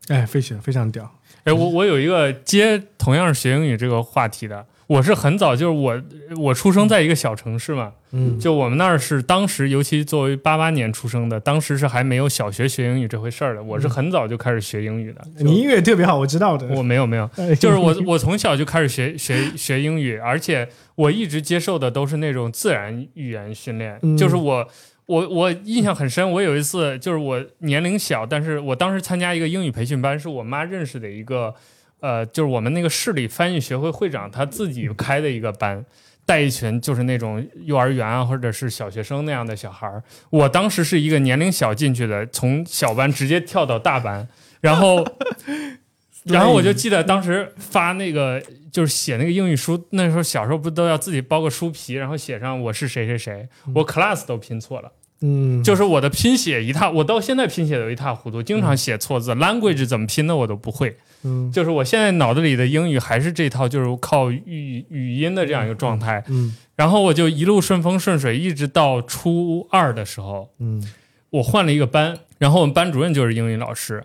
哎，非常非常屌。哎，我我有一个接同样是学英语这个话题的，我是很早，就是我我出生在一个小城市嘛，嗯就我们那儿是当时，尤其作为八八年出生的，当时是还没有小学学英语这回事儿的。我是很早就开始学英语的，你音乐特别好，我知道的。我没有没有，哎 [laughs] 就是我我从小就开始学学学英语，而且我一直接受的都是那种自然语言训练，嗯就是我。我我印象很深，我有一次就是我年龄小，但是我当时参加一个英语培训班，是我妈认识的一个，呃，就是我们那个市里翻译学会会长他自己开的一个班，带一群就是那种幼儿园啊或者是小学生那样的小孩儿。我当时是一个年龄小进去的，从小班直接跳到大班，然后 [laughs] 然后我就记得当时发那个就是写那个英语书，那时候小时候不都要自己包个书皮，然后写上我是谁谁谁，我 class 都拼错了，嗯，就是我的拼写一塌，我到现在拼写都一塌糊涂，经常写错字，language 怎么拼的我都不会，嗯。就是我现在脑子里的英语还是这套，就是靠语语音的这样一个状态，嗯然后我就一路顺风顺水，一直到初二的时候，嗯。我换了一个班，然后我们班主任就是英语老师，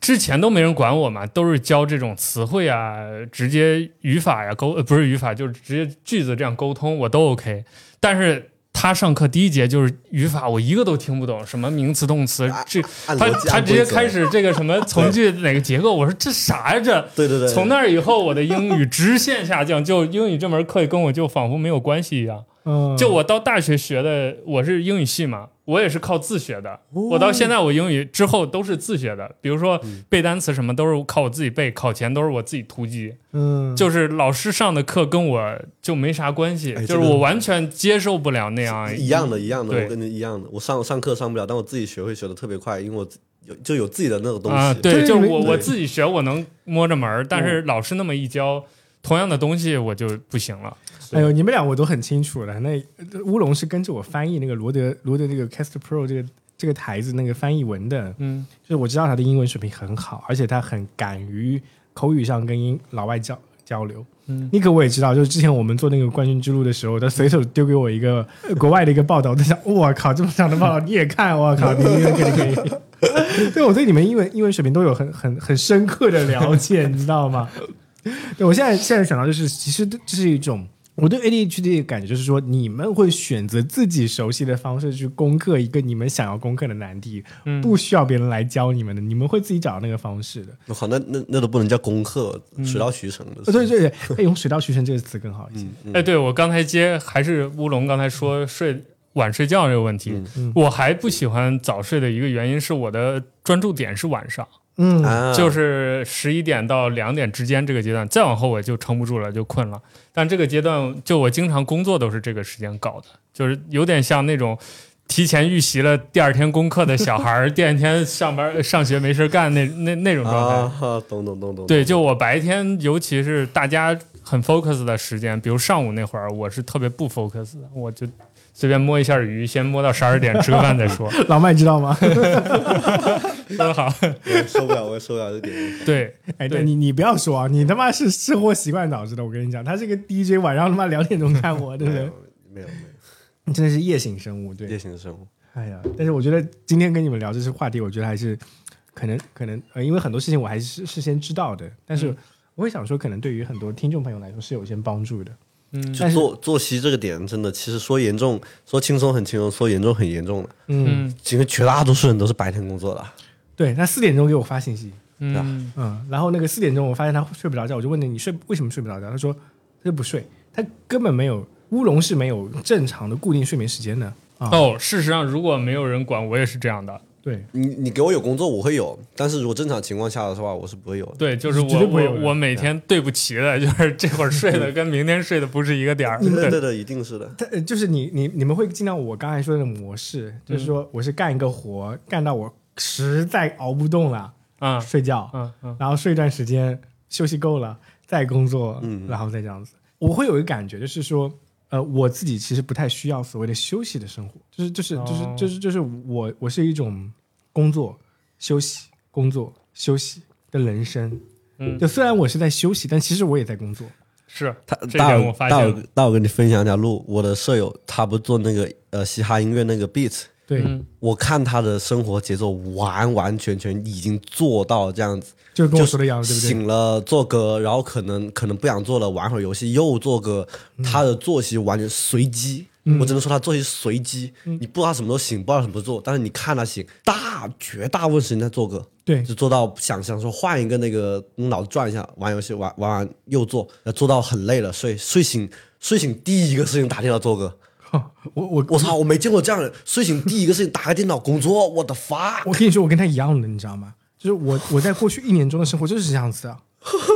之前都没人管我嘛，都是教这种词汇啊，直接语法呀沟、呃、不是语法，就是直接句子这样沟通，我都 OK。但是他他上课第一节就是语法，我一个都听不懂，什么名词动词，这他他直接开始这个什么从句哪个结构，我说这啥呀这？对对对，从那儿以后，我的英语直线下降，就英语这门课跟我就仿佛没有关系一样。嗯，就我到大学学的，我是英语系嘛，我也是靠自学的。我到现在我英语之后都是自学的，比如说背单词什么都是靠我自己背，考前都是我自己突击。嗯，就是老师上的课跟我就没啥关系，哎就是我完全接受不了那样一样的，一样的，对我跟你一样的。我上上课上不了，但我自己学会学的特别快，因为我有就有自己的那个东西。啊。对就是我我自己学我能摸着门儿，但是老师那么一教，同样的东西我就不行了。哎呦，你们俩我都很清楚了。那呃乌龙是跟着我翻译那个罗德罗德这个 Cast Pro 这个这个台子那个翻译文的，嗯就是我知道他的英文水平很好，而且他很敢于口语上跟英老外交交流。嗯，尼克我也知道，就是之前我们做那个冠军之路的时候，他随手丢给我一个呃 [laughs] 国外的一个报道，我在想，我靠，这么长的报道你也看，我靠，你可以可以。[laughs] 对我对你们英文英文水平都有很很很深刻的了解，你知道吗？[laughs] 对我现在现在想到就是，其实这是一种我对 ADHD 的感觉，就是说你们会选择自己熟悉的方式去攻克一个你们想要攻克的难题，嗯不需要别人来教你们的，你们会自己找到那个方式的。我靠，那那那都不能叫攻克，水到渠成的。呃对对对，哎，用水到渠成这个词更好一些。嗯，哎，对我刚才接还是乌龙刚才说睡晚睡觉这个问题，我还不喜欢早睡的一个原因是我的专注点是晚上，嗯啊，就是十一点到两点之间这个阶段，再往后我就撑不住了，就困了。但这个阶段，就我经常工作都是这个时间搞的，就是有点像那种。提前预习了第二天功课的小孩儿，第二天上班上学没事干那那 [laughs] 那种状态。啊，懂懂懂懂。对，就我白天，尤其是大家很 focus 的时间，比如上午那会儿，我是特别不 focus 的，我就随便摸一下鱼，先摸到十二点吃个饭再说。[laughs] 老麦知道吗？[laughs] 说的好，我受不了，我也受不了这点。对，哎，对对你你不要说啊，你他妈是生活习惯导致的。我跟你讲，他是个 DJ，晚上他妈两点钟看我，对不对没有？没有你真的是夜行生物，对夜。行生物。哎呀，但是我觉得今天跟你们聊这些话题，我觉得还是可能可能呃，因为很多事情我还是事先知道的，但是嗯我会想说，可能对于很多听众朋友来说是有一些帮助的。嗯就作作息这个点，真的，其实说严重，说轻松很轻松，说严重很严重的。嗯，嗯其实绝大多数人都是白天工作的。对，他四点钟给我发信息，嗯嗯，然后那个四点钟我发现他睡不着觉，我就问他你睡为什么睡不着觉？他说他就不睡，他根本没有乌龙是没有正常的固定睡眠时间的啊。哦，事实上，如果没有人管，我也是这样的。对，你你给我有工作，我会有，但是如果正常情况下的话，我是不会有的。对，就是我我我每天对不齐的，就是这会儿睡的跟明天睡的不是一个点儿。对对对对，一定是的。他呃就是你你你们会进到我刚才说的模式，就是说我是干一个活干到我实在熬不动了，嗯睡觉，嗯嗯然后睡一段时间，休息够了，再工作，嗯然后再这样子。我会有一个感觉，就是说，呃，我自己其实不太需要所谓的休息的生活，就是就是就是哦就是就是我我是一种工作、休息、工作、休息的人生。嗯，就虽然我是在休息，但其实我也在工作。是他这大我发现了。大我跟你分享一条路，我的舍友他不做那个呃嘻哈音乐那个 beat，对，嗯。我看他的生活节奏完完全全已经做到这样子，就跟我就说的一样，对不对？醒了做歌，然后可能可能不想做了，玩会儿游戏又做歌，他的作息完全随机。我只能说他作息随机，你不知道他什么时候醒，不知道什么时候做，但是你看他醒，大绝大部分时间在做歌，对，就做到想想说换一个那个脑子转一下，玩游戏玩玩完又做，呃做到很累了，睡睡醒睡醒第一个事情打电话做歌，[laughs] 我我我操，我没见过这样的，[laughs] 睡醒第一个事情打开电脑工作，我的发，我跟你说，我跟他一样的，你知道吗？就是我我在过去一年中的生活就是这样子的。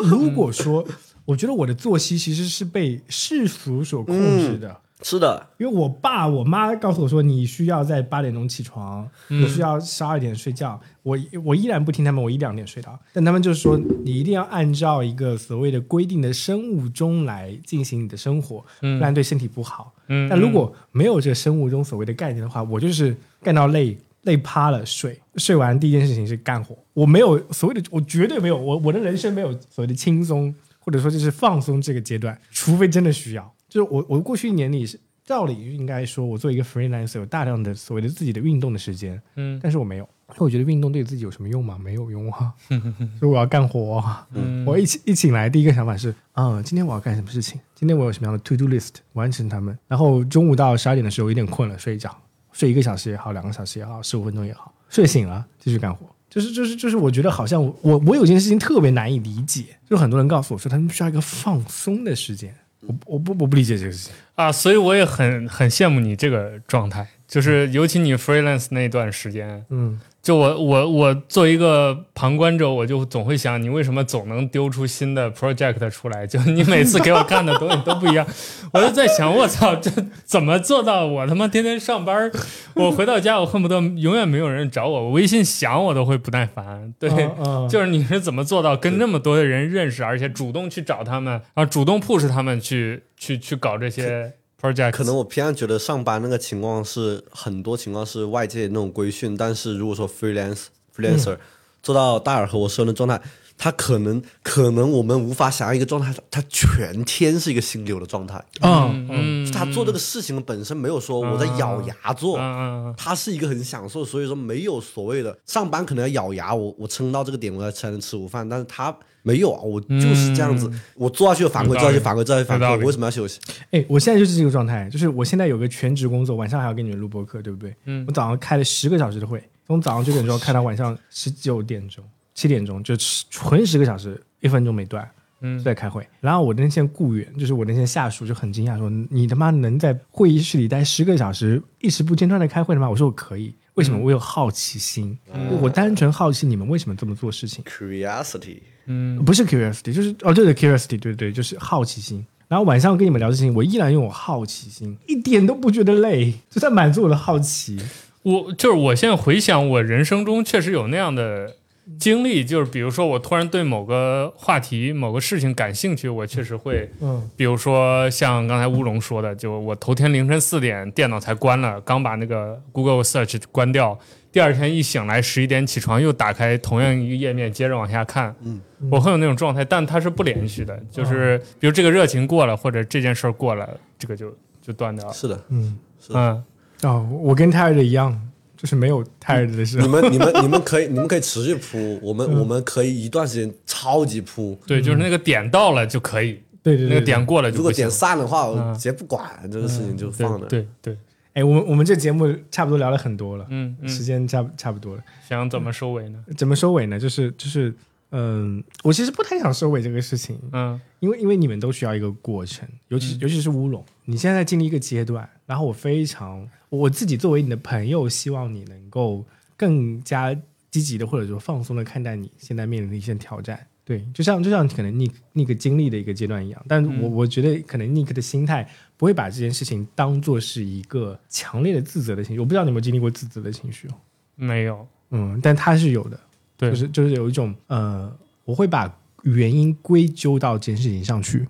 如果说我觉得我的作息其实是被世俗所控制的，是的，因为我爸我妈告诉我说你需要在八点钟起床，你需要十二点睡觉，我我依然不听他们，我一两点睡着。但他们就是说你一定要按照一个所谓的规定的生物钟来进行你的生活，不然对身体不好。嗯，但如果没有这个生物钟所谓的概念的话，我就是干到累，累趴了睡，睡完第一件事情是干活。我没有所谓的，我绝对没有，我我的人生没有所谓的轻松，或者说就是放松这个阶段，除非真的需要。就是我我过去一年里是照理应该说，我做一个 freelancer 有大量的所谓的自己的运动的时间，嗯但是我没有，因为我觉得运动对自己有什么用吗？没有用啊，[laughs] 所以我要干活啊、嗯我一起一醒来，第一个想法是，啊、今天我要干什么事情？今天我有什么样的 to do list 完成它们？然后中午到十二点的时候有点困了，睡一觉，睡一个小时也好，两个小时也好，十五分钟也好，睡醒了继续干活。就是就是就是，我觉得好像我我我有件事情特别难以理解，就很多人告诉我说他们需要一个放松的时间，我我不我不理解这个事情。啊，所以我也很很羡慕你这个状态，就是尤其你 freelance 那段时间，嗯，就我我我作为一个旁观者，我就总会想，你为什么总能丢出新的 project 出来？[laughs] 就你每次给我看的东西都不一样，[laughs] 我就在想，我操，这怎么做到？我他妈天天上班，[laughs] 我回到家，我恨不得永远没有人找我，我微信响我都会不耐烦。对，嗯嗯就是你是怎么做到跟那么多的人认识，而且主动去找他们，然后主动 push 他们去去去搞这些 project？可能我偏向觉得上班那个情况是很多情况是外界那种规训，但是如果说 freelance freelancer、做到大耳和我说的状态，他可能可能我们无法想象一个状态，他全天是一个心流的状态。嗯嗯，嗯，他做这个事情本身没有说我在咬牙做，嗯他是一个很享受，所以说没有所谓的上班可能要咬牙，我我撑到这个点我才能吃午饭，但是他没有啊，我就是这样子，我做下去有反馈，做下去反馈，做下去反馈，为什么要休息？哎，我现在就是这个状态，就是我现在有个全职工作，晚上还要给你们录播课，对不对？嗯我早上开了十个小时的会，从早上九点钟开到晚上十九点钟、七点钟，就纯十个小时，一分钟没断。嗯在开会，然后我那些雇员，就是我那些下属，就很惊讶说：“你他妈能在会议室里待十个小时，一时不间断的开会的吗？”我说：“我可以。”为什么？我有好奇心，我单纯好奇你们为什么这么做事情。Curiosity，嗯不是 curiosity，就是哦，对对，curiosity，对对，就是好奇心。然后晚上跟你们聊事情，我依然用我好奇心，一点都不觉得累，就在满足我的好奇。我就是我现在回想，我人生中确实有那样的经历，就是比如说我突然对某个话题、某个事情感兴趣，我确实会，嗯。比如说像刚才乌龙说的，就我头天凌晨四点电脑才关了，刚把那个 Google Search 关掉，第二天一醒来十一点起床，又打开同样一个页面，接着往下看，嗯，我会有那种状态，但它是不连续的，就是比如这个热情过了，或者这件事儿过了，这个就就断掉了，是的，嗯，是的。嗯。哦，我跟泰瑞的一样，就是没有太的时你。们你们你们可以你们可以持续铺，我们、我们可以一段时间超级铺。对，就是那个点到了就可以，对对对，那个点过了就如果点散的话，我嗯直接不管这个事情就放了。对对对，哎，我们我们这节目差不多聊了很多了，嗯嗯，时间差差不多了。想怎么收尾呢？怎么收尾呢？就是就是，嗯，我其实不太想收尾这个事情，嗯。因为因为你们都需要一个过程，尤其、尤其是乌龙，你现在在经历一个阶段，然后我非常我自己作为你的朋友，希望你能够更加积极的或者说放松的看待你现在面临的一些挑战。对，就像就像可能 Nick Nick 经历的一个阶段一样，但我、我觉得可能 Nick 的心态不会把这件事情当做是一个强烈的自责的情绪。我不知道你有没有经历过自责的情绪哦，没有，嗯，但他是有的，对就是就是有一种呃，我会把原因归咎到这件事情上去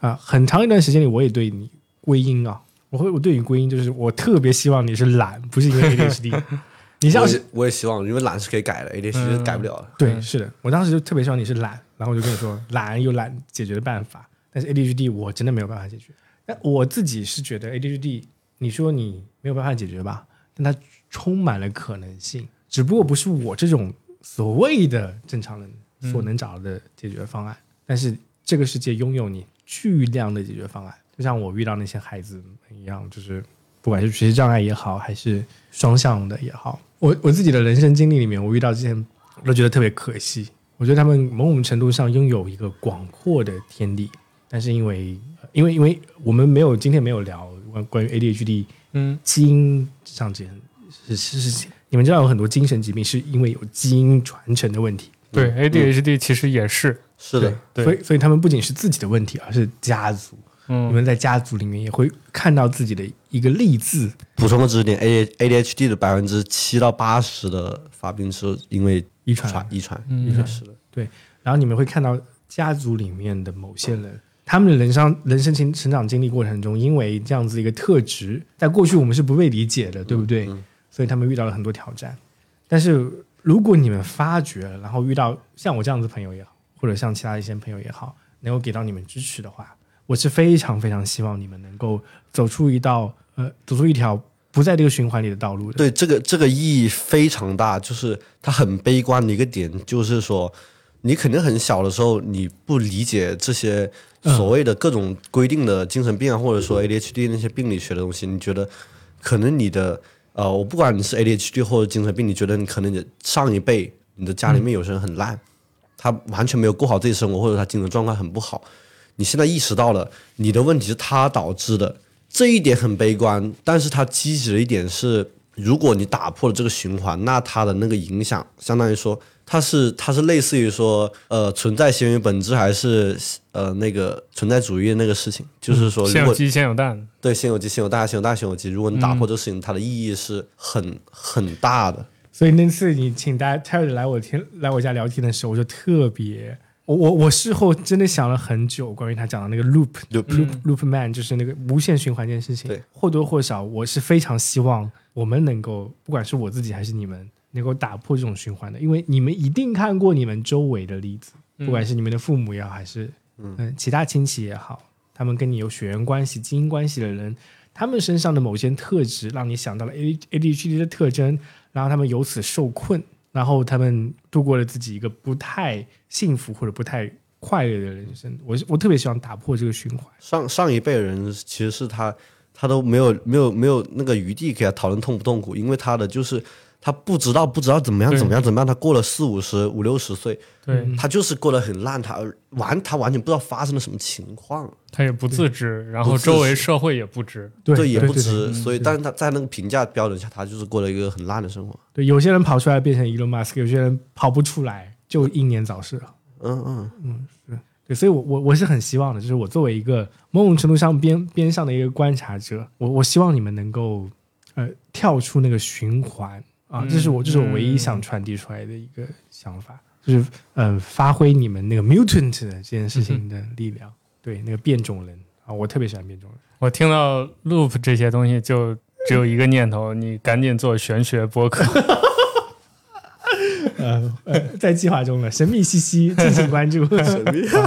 啊。很长一段时间里，我也对你归因啊，我会我对你归因，就是我特别希望你是懒，不是因为 ADHD。[laughs] 你像是我也我也希望，因为懒是可以改的，ADHD 是改不了的。对，是的，我当时就特别希望你是懒，然后我就跟你说，懒有懒解决的办法，但是 ADHD 我真的没有办法解决。但我自己是觉得 ADHD，你说你没有办法解决吧，但它充满了可能性，只不过不是我这种所谓的正常人所能找到的解决方案。但是这个世界拥有你巨量的解决方案，就像我遇到那些孩子们一样，就是不管是学习障碍也好，还是双向的也好，我我自己的人生经历里面，我遇到这些，我都觉得特别可惜。我觉得他们某种程度上拥有一个广阔的天地，但是因为呃因为因为我们没有今天没有聊关关于 ADHD 嗯基因上这是是是，你们知道有很多精神疾病是因为有基因传承的问题，对，ADHD 其实也是，是的，对所以所以他们不仅是自己的问题，而是家族。嗯。你嗯们在家族里面也会看到自己的一个例字，补充个知识点，A ADHD 的百分之七到八十的发病是因为遗传。传遗传，嗯。遗传是的。对，然后你们会看到家族里面的某些人，他们的人生人生成成长经历过程中，因为这样子一个特质，在过去我们是不被理解的，对不对？所以他们遇到了很多挑战。但是如果你们发觉，然后遇到像我这样子的朋友也好，或者像其他一些朋友也好，能够给到你们支持的话，我是非常非常希望你们能够走出一道呃，走出一条不在这个循环里的道路的。对这个这个意义非常大，就是它很悲观的一个点，就是说你肯定很小的时候你不理解这些所谓的各种规定的精神病啊，或者说 ADHD 那些病理学的东西，你觉得可能你的呃，我不管你是 ADHD 或者精神病，你觉得你可能你上一辈你的家里面有些人很烂，他完全没有过好自己生活，或者他精神状况很不好，你现在意识到了你的问题是他导致的，这一点很悲观，但是他积极的一点是，如果你打破了这个循环，那他的那个影响，相当于说，它是它是类似于说，呃，存在行为本质，还是呃那个存在主义的那个事情，就是说，如果先有鸡先有蛋，对先有鸡先有蛋，先有蛋先有鸡，如果你打破这个事情，它的意义是很很大的。所以那次你请大家 Terry 来我天来我家聊天的时候，我就特别，我我我事后真的想了很久，关于他讲的那个 loop Loop loop loop man，就是那个无限循环这件事情。对，或多或少我是非常希望我们能够，不管是我自己还是你们，能够打破这种循环的，因为你们一定看过你们周围的例子，不管是你们的父母也好，还是嗯其他亲戚也好，他们跟你有血缘关系、基因关系的人，他们身上的某些特质让你想到了 A ADHD 的特征，然后他们由此受困，然后他们度过了自己一个不太幸福或者不太快乐的人生。我我特别希望打破这个循环。上上一辈人其实是他他都没有没有没有那个余地给他讨论痛不痛苦，因为他的就是他不知道不知道怎么样怎么样怎么样，他过了四五十五六十岁，对。他就是过得很烂，他完他完全不知道发生了什么情况，他也不自知，然后周围社会也不知。对，也不知，所以但是他在那个评价标准下，他就是过了一个很烂的生活。对，有些人跑出来变成 Elon Musk，有些人跑不出来就英年早逝了。嗯。嗯，是。对，所以我，我我是很希望的，就是我作为一个某种程度上边边上的一个观察者，我我希望你们能够呃跳出那个循环啊，这是我这是我唯一想传递出来的一个想法，就是呃发挥你们那个 mutant 的这件事情的力量，对那个变种人啊，我特别喜欢变种人。我听到 loop 这些东西，就只有一个念头：你赶紧做玄学播客。[laughs] 呃呃，在计划中了，神秘兮兮，敬请关注。[laughs] 神秘神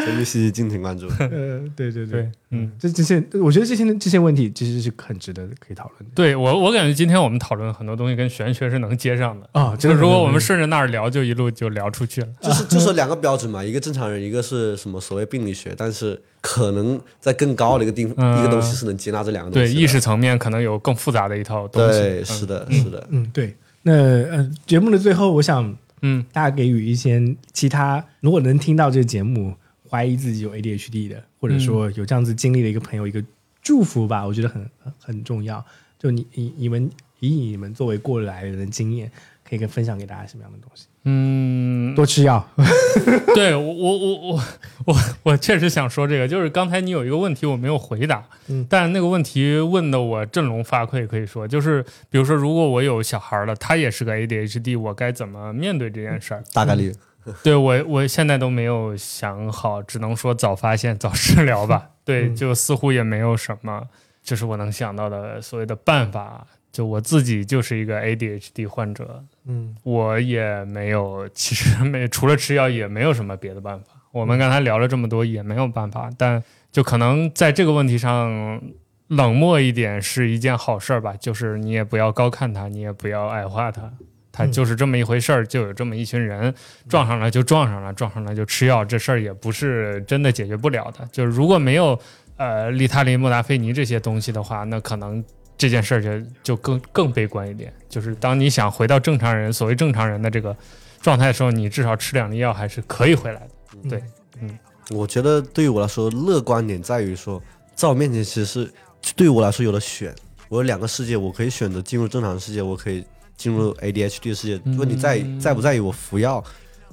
秘兮兮，敬请关注。[laughs] 呃，对对对，嗯，这这些，我觉得这些这些问题其实是很值得可以讨论的对我我感觉今天我们讨论很多东西跟玄学是能接上的。啊。就是如果我们顺着那儿聊，就一路就聊出去了。就是就 [laughs] 是两个标准嘛，一个正常人，一个是什么所谓病理学，但是可能在更高的一个地、嗯一个东西是能接纳这两个东对西对。意识层面可能有更复杂的一套东西。对，嗯是的，是的。嗯，对。那呃，节目的最后，我想嗯大家给予一些其他，如果能听到这个节目，怀疑自己有 ADHD 的，或者说有这样子经历的一个朋友，一个祝福吧，我觉得很很很重要。就你你你们以你们作为过来人的经验，可以跟分享给大家什么样的东西？嗯，多吃药，[laughs] 对我我我我我我确实想说这个，就是刚才你有一个问题我没有回答，嗯但那个问题问的我振聋发聩，可以说就是，比如说如果我有小孩了，他也是个 ADHD，我该怎么面对这件事儿？大概率，[laughs] 对我我现在都没有想好，只能说早发现早治疗吧。对，就似乎也没有什么，就是我能想到的所谓的办法。就我自己就是一个 ADHD 患者，嗯我也没有，其实没除了吃药也没有什么别的办法。我们刚才聊了这么多，也没有办法，但就可能在这个问题上冷漠一点是一件好事儿吧。就是你也不要高看他，你也不要矮化他，他嗯就是这么一回事儿，就有这么一群人撞上了就撞上了，撞上了就吃药，这事儿也不是真的解决不了的。就是如果没有呃利他林、莫达菲尼这些东西的话，那可能这件事儿就就更更悲观一点。就是当你想回到正常人，所谓正常人的这个状态的时候，你至少吃两粒药还是可以回来的。对，嗯我觉得对于我来说，乐观点在于说，在我面前其实是对于我来说有了选，我有两个世界，我可以选择进入正常世界，我可以进入 ADHD 的世界。问题在在不在意我服药，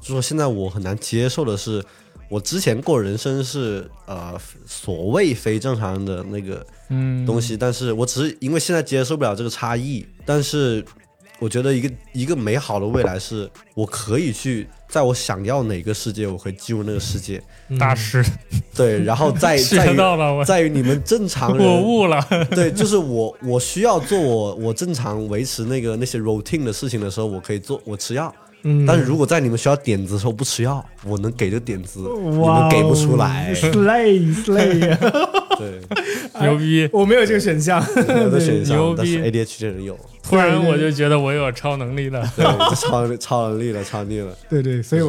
就说现在我很难接受的是，我之前过人生是呃所谓非正常的那个嗯，东西，但是我只是因为现在接受不了这个差异，但是我觉得一个一个美好的未来是，我可以去在我想要哪个世界，我可以进入那个世界，大师对，然后在 [laughs] 在于学到了，在于你们正常我人，[laughs] 悟了。对，就是我我需要做我我正常维持那个那些 routine 的事情的时候，我可以做我吃药。嗯但是如果在你们需要点子的时候不吃药，我能给的点子你哇哦们给不出来。，slay slay，对，[laughs] 牛逼！我没有这个选项。没有的选项牛，但是逼 ADHD 的人有，突然我就觉得我有超能力了。[laughs] 超超能力了，超能力了。对对，所以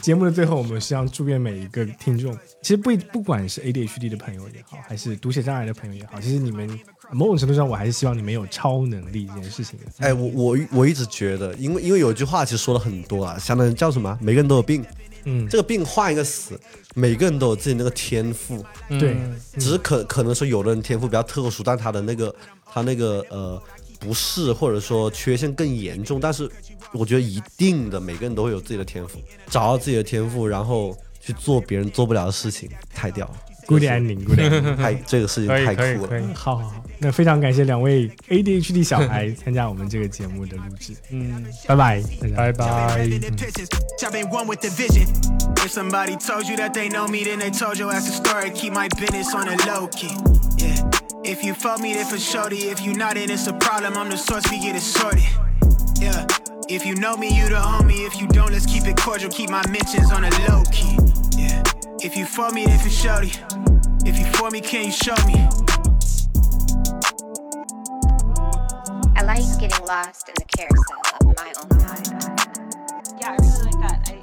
节目的最后，我们希望祝愿每一个听众，其实不不管是 ADHD 的朋友也好，还是读写障碍的朋友也好，其实你们某种程度上，我还是希望你们有超能力这件事情的。哎，我我我一直觉得，因为因为有一句话其实说了很多啊，相当于叫什么？每个人都有病，嗯，这个病换一个词，每个人都有自己那个天赋，对嗯只是可可能说有的人天赋比较特殊，但他的那个他那个呃不适或者说缺陷更严重，但是我觉得一定的每个人都会有自己的天赋，找到自己的天赋，然后去做别人做不了的事情，太屌了。Good ending，Good ending。太这个事情可以太酷了。可以可以，好好好，那非常感谢两位 [laughs] ADHD 小孩参加我们这个节目的录制，嗯，拜拜，大家拜拜。 I've been one with the vision. If somebody told you that they know me, then they told your ass a story. Keep my business on a low key. Yeah. If you fuck me, then for shorty. If you not, then it's a problem. I'm the source, we get it sorted. Yeah. If you know me, you the homie. If you don't, let's keep it cordial. Keep my mentions on a low key. Yeah. If you for me, then for shorty. If you for me, can you show me? I like getting lost in the carousel of my own mind. Yeah, I really like that. I,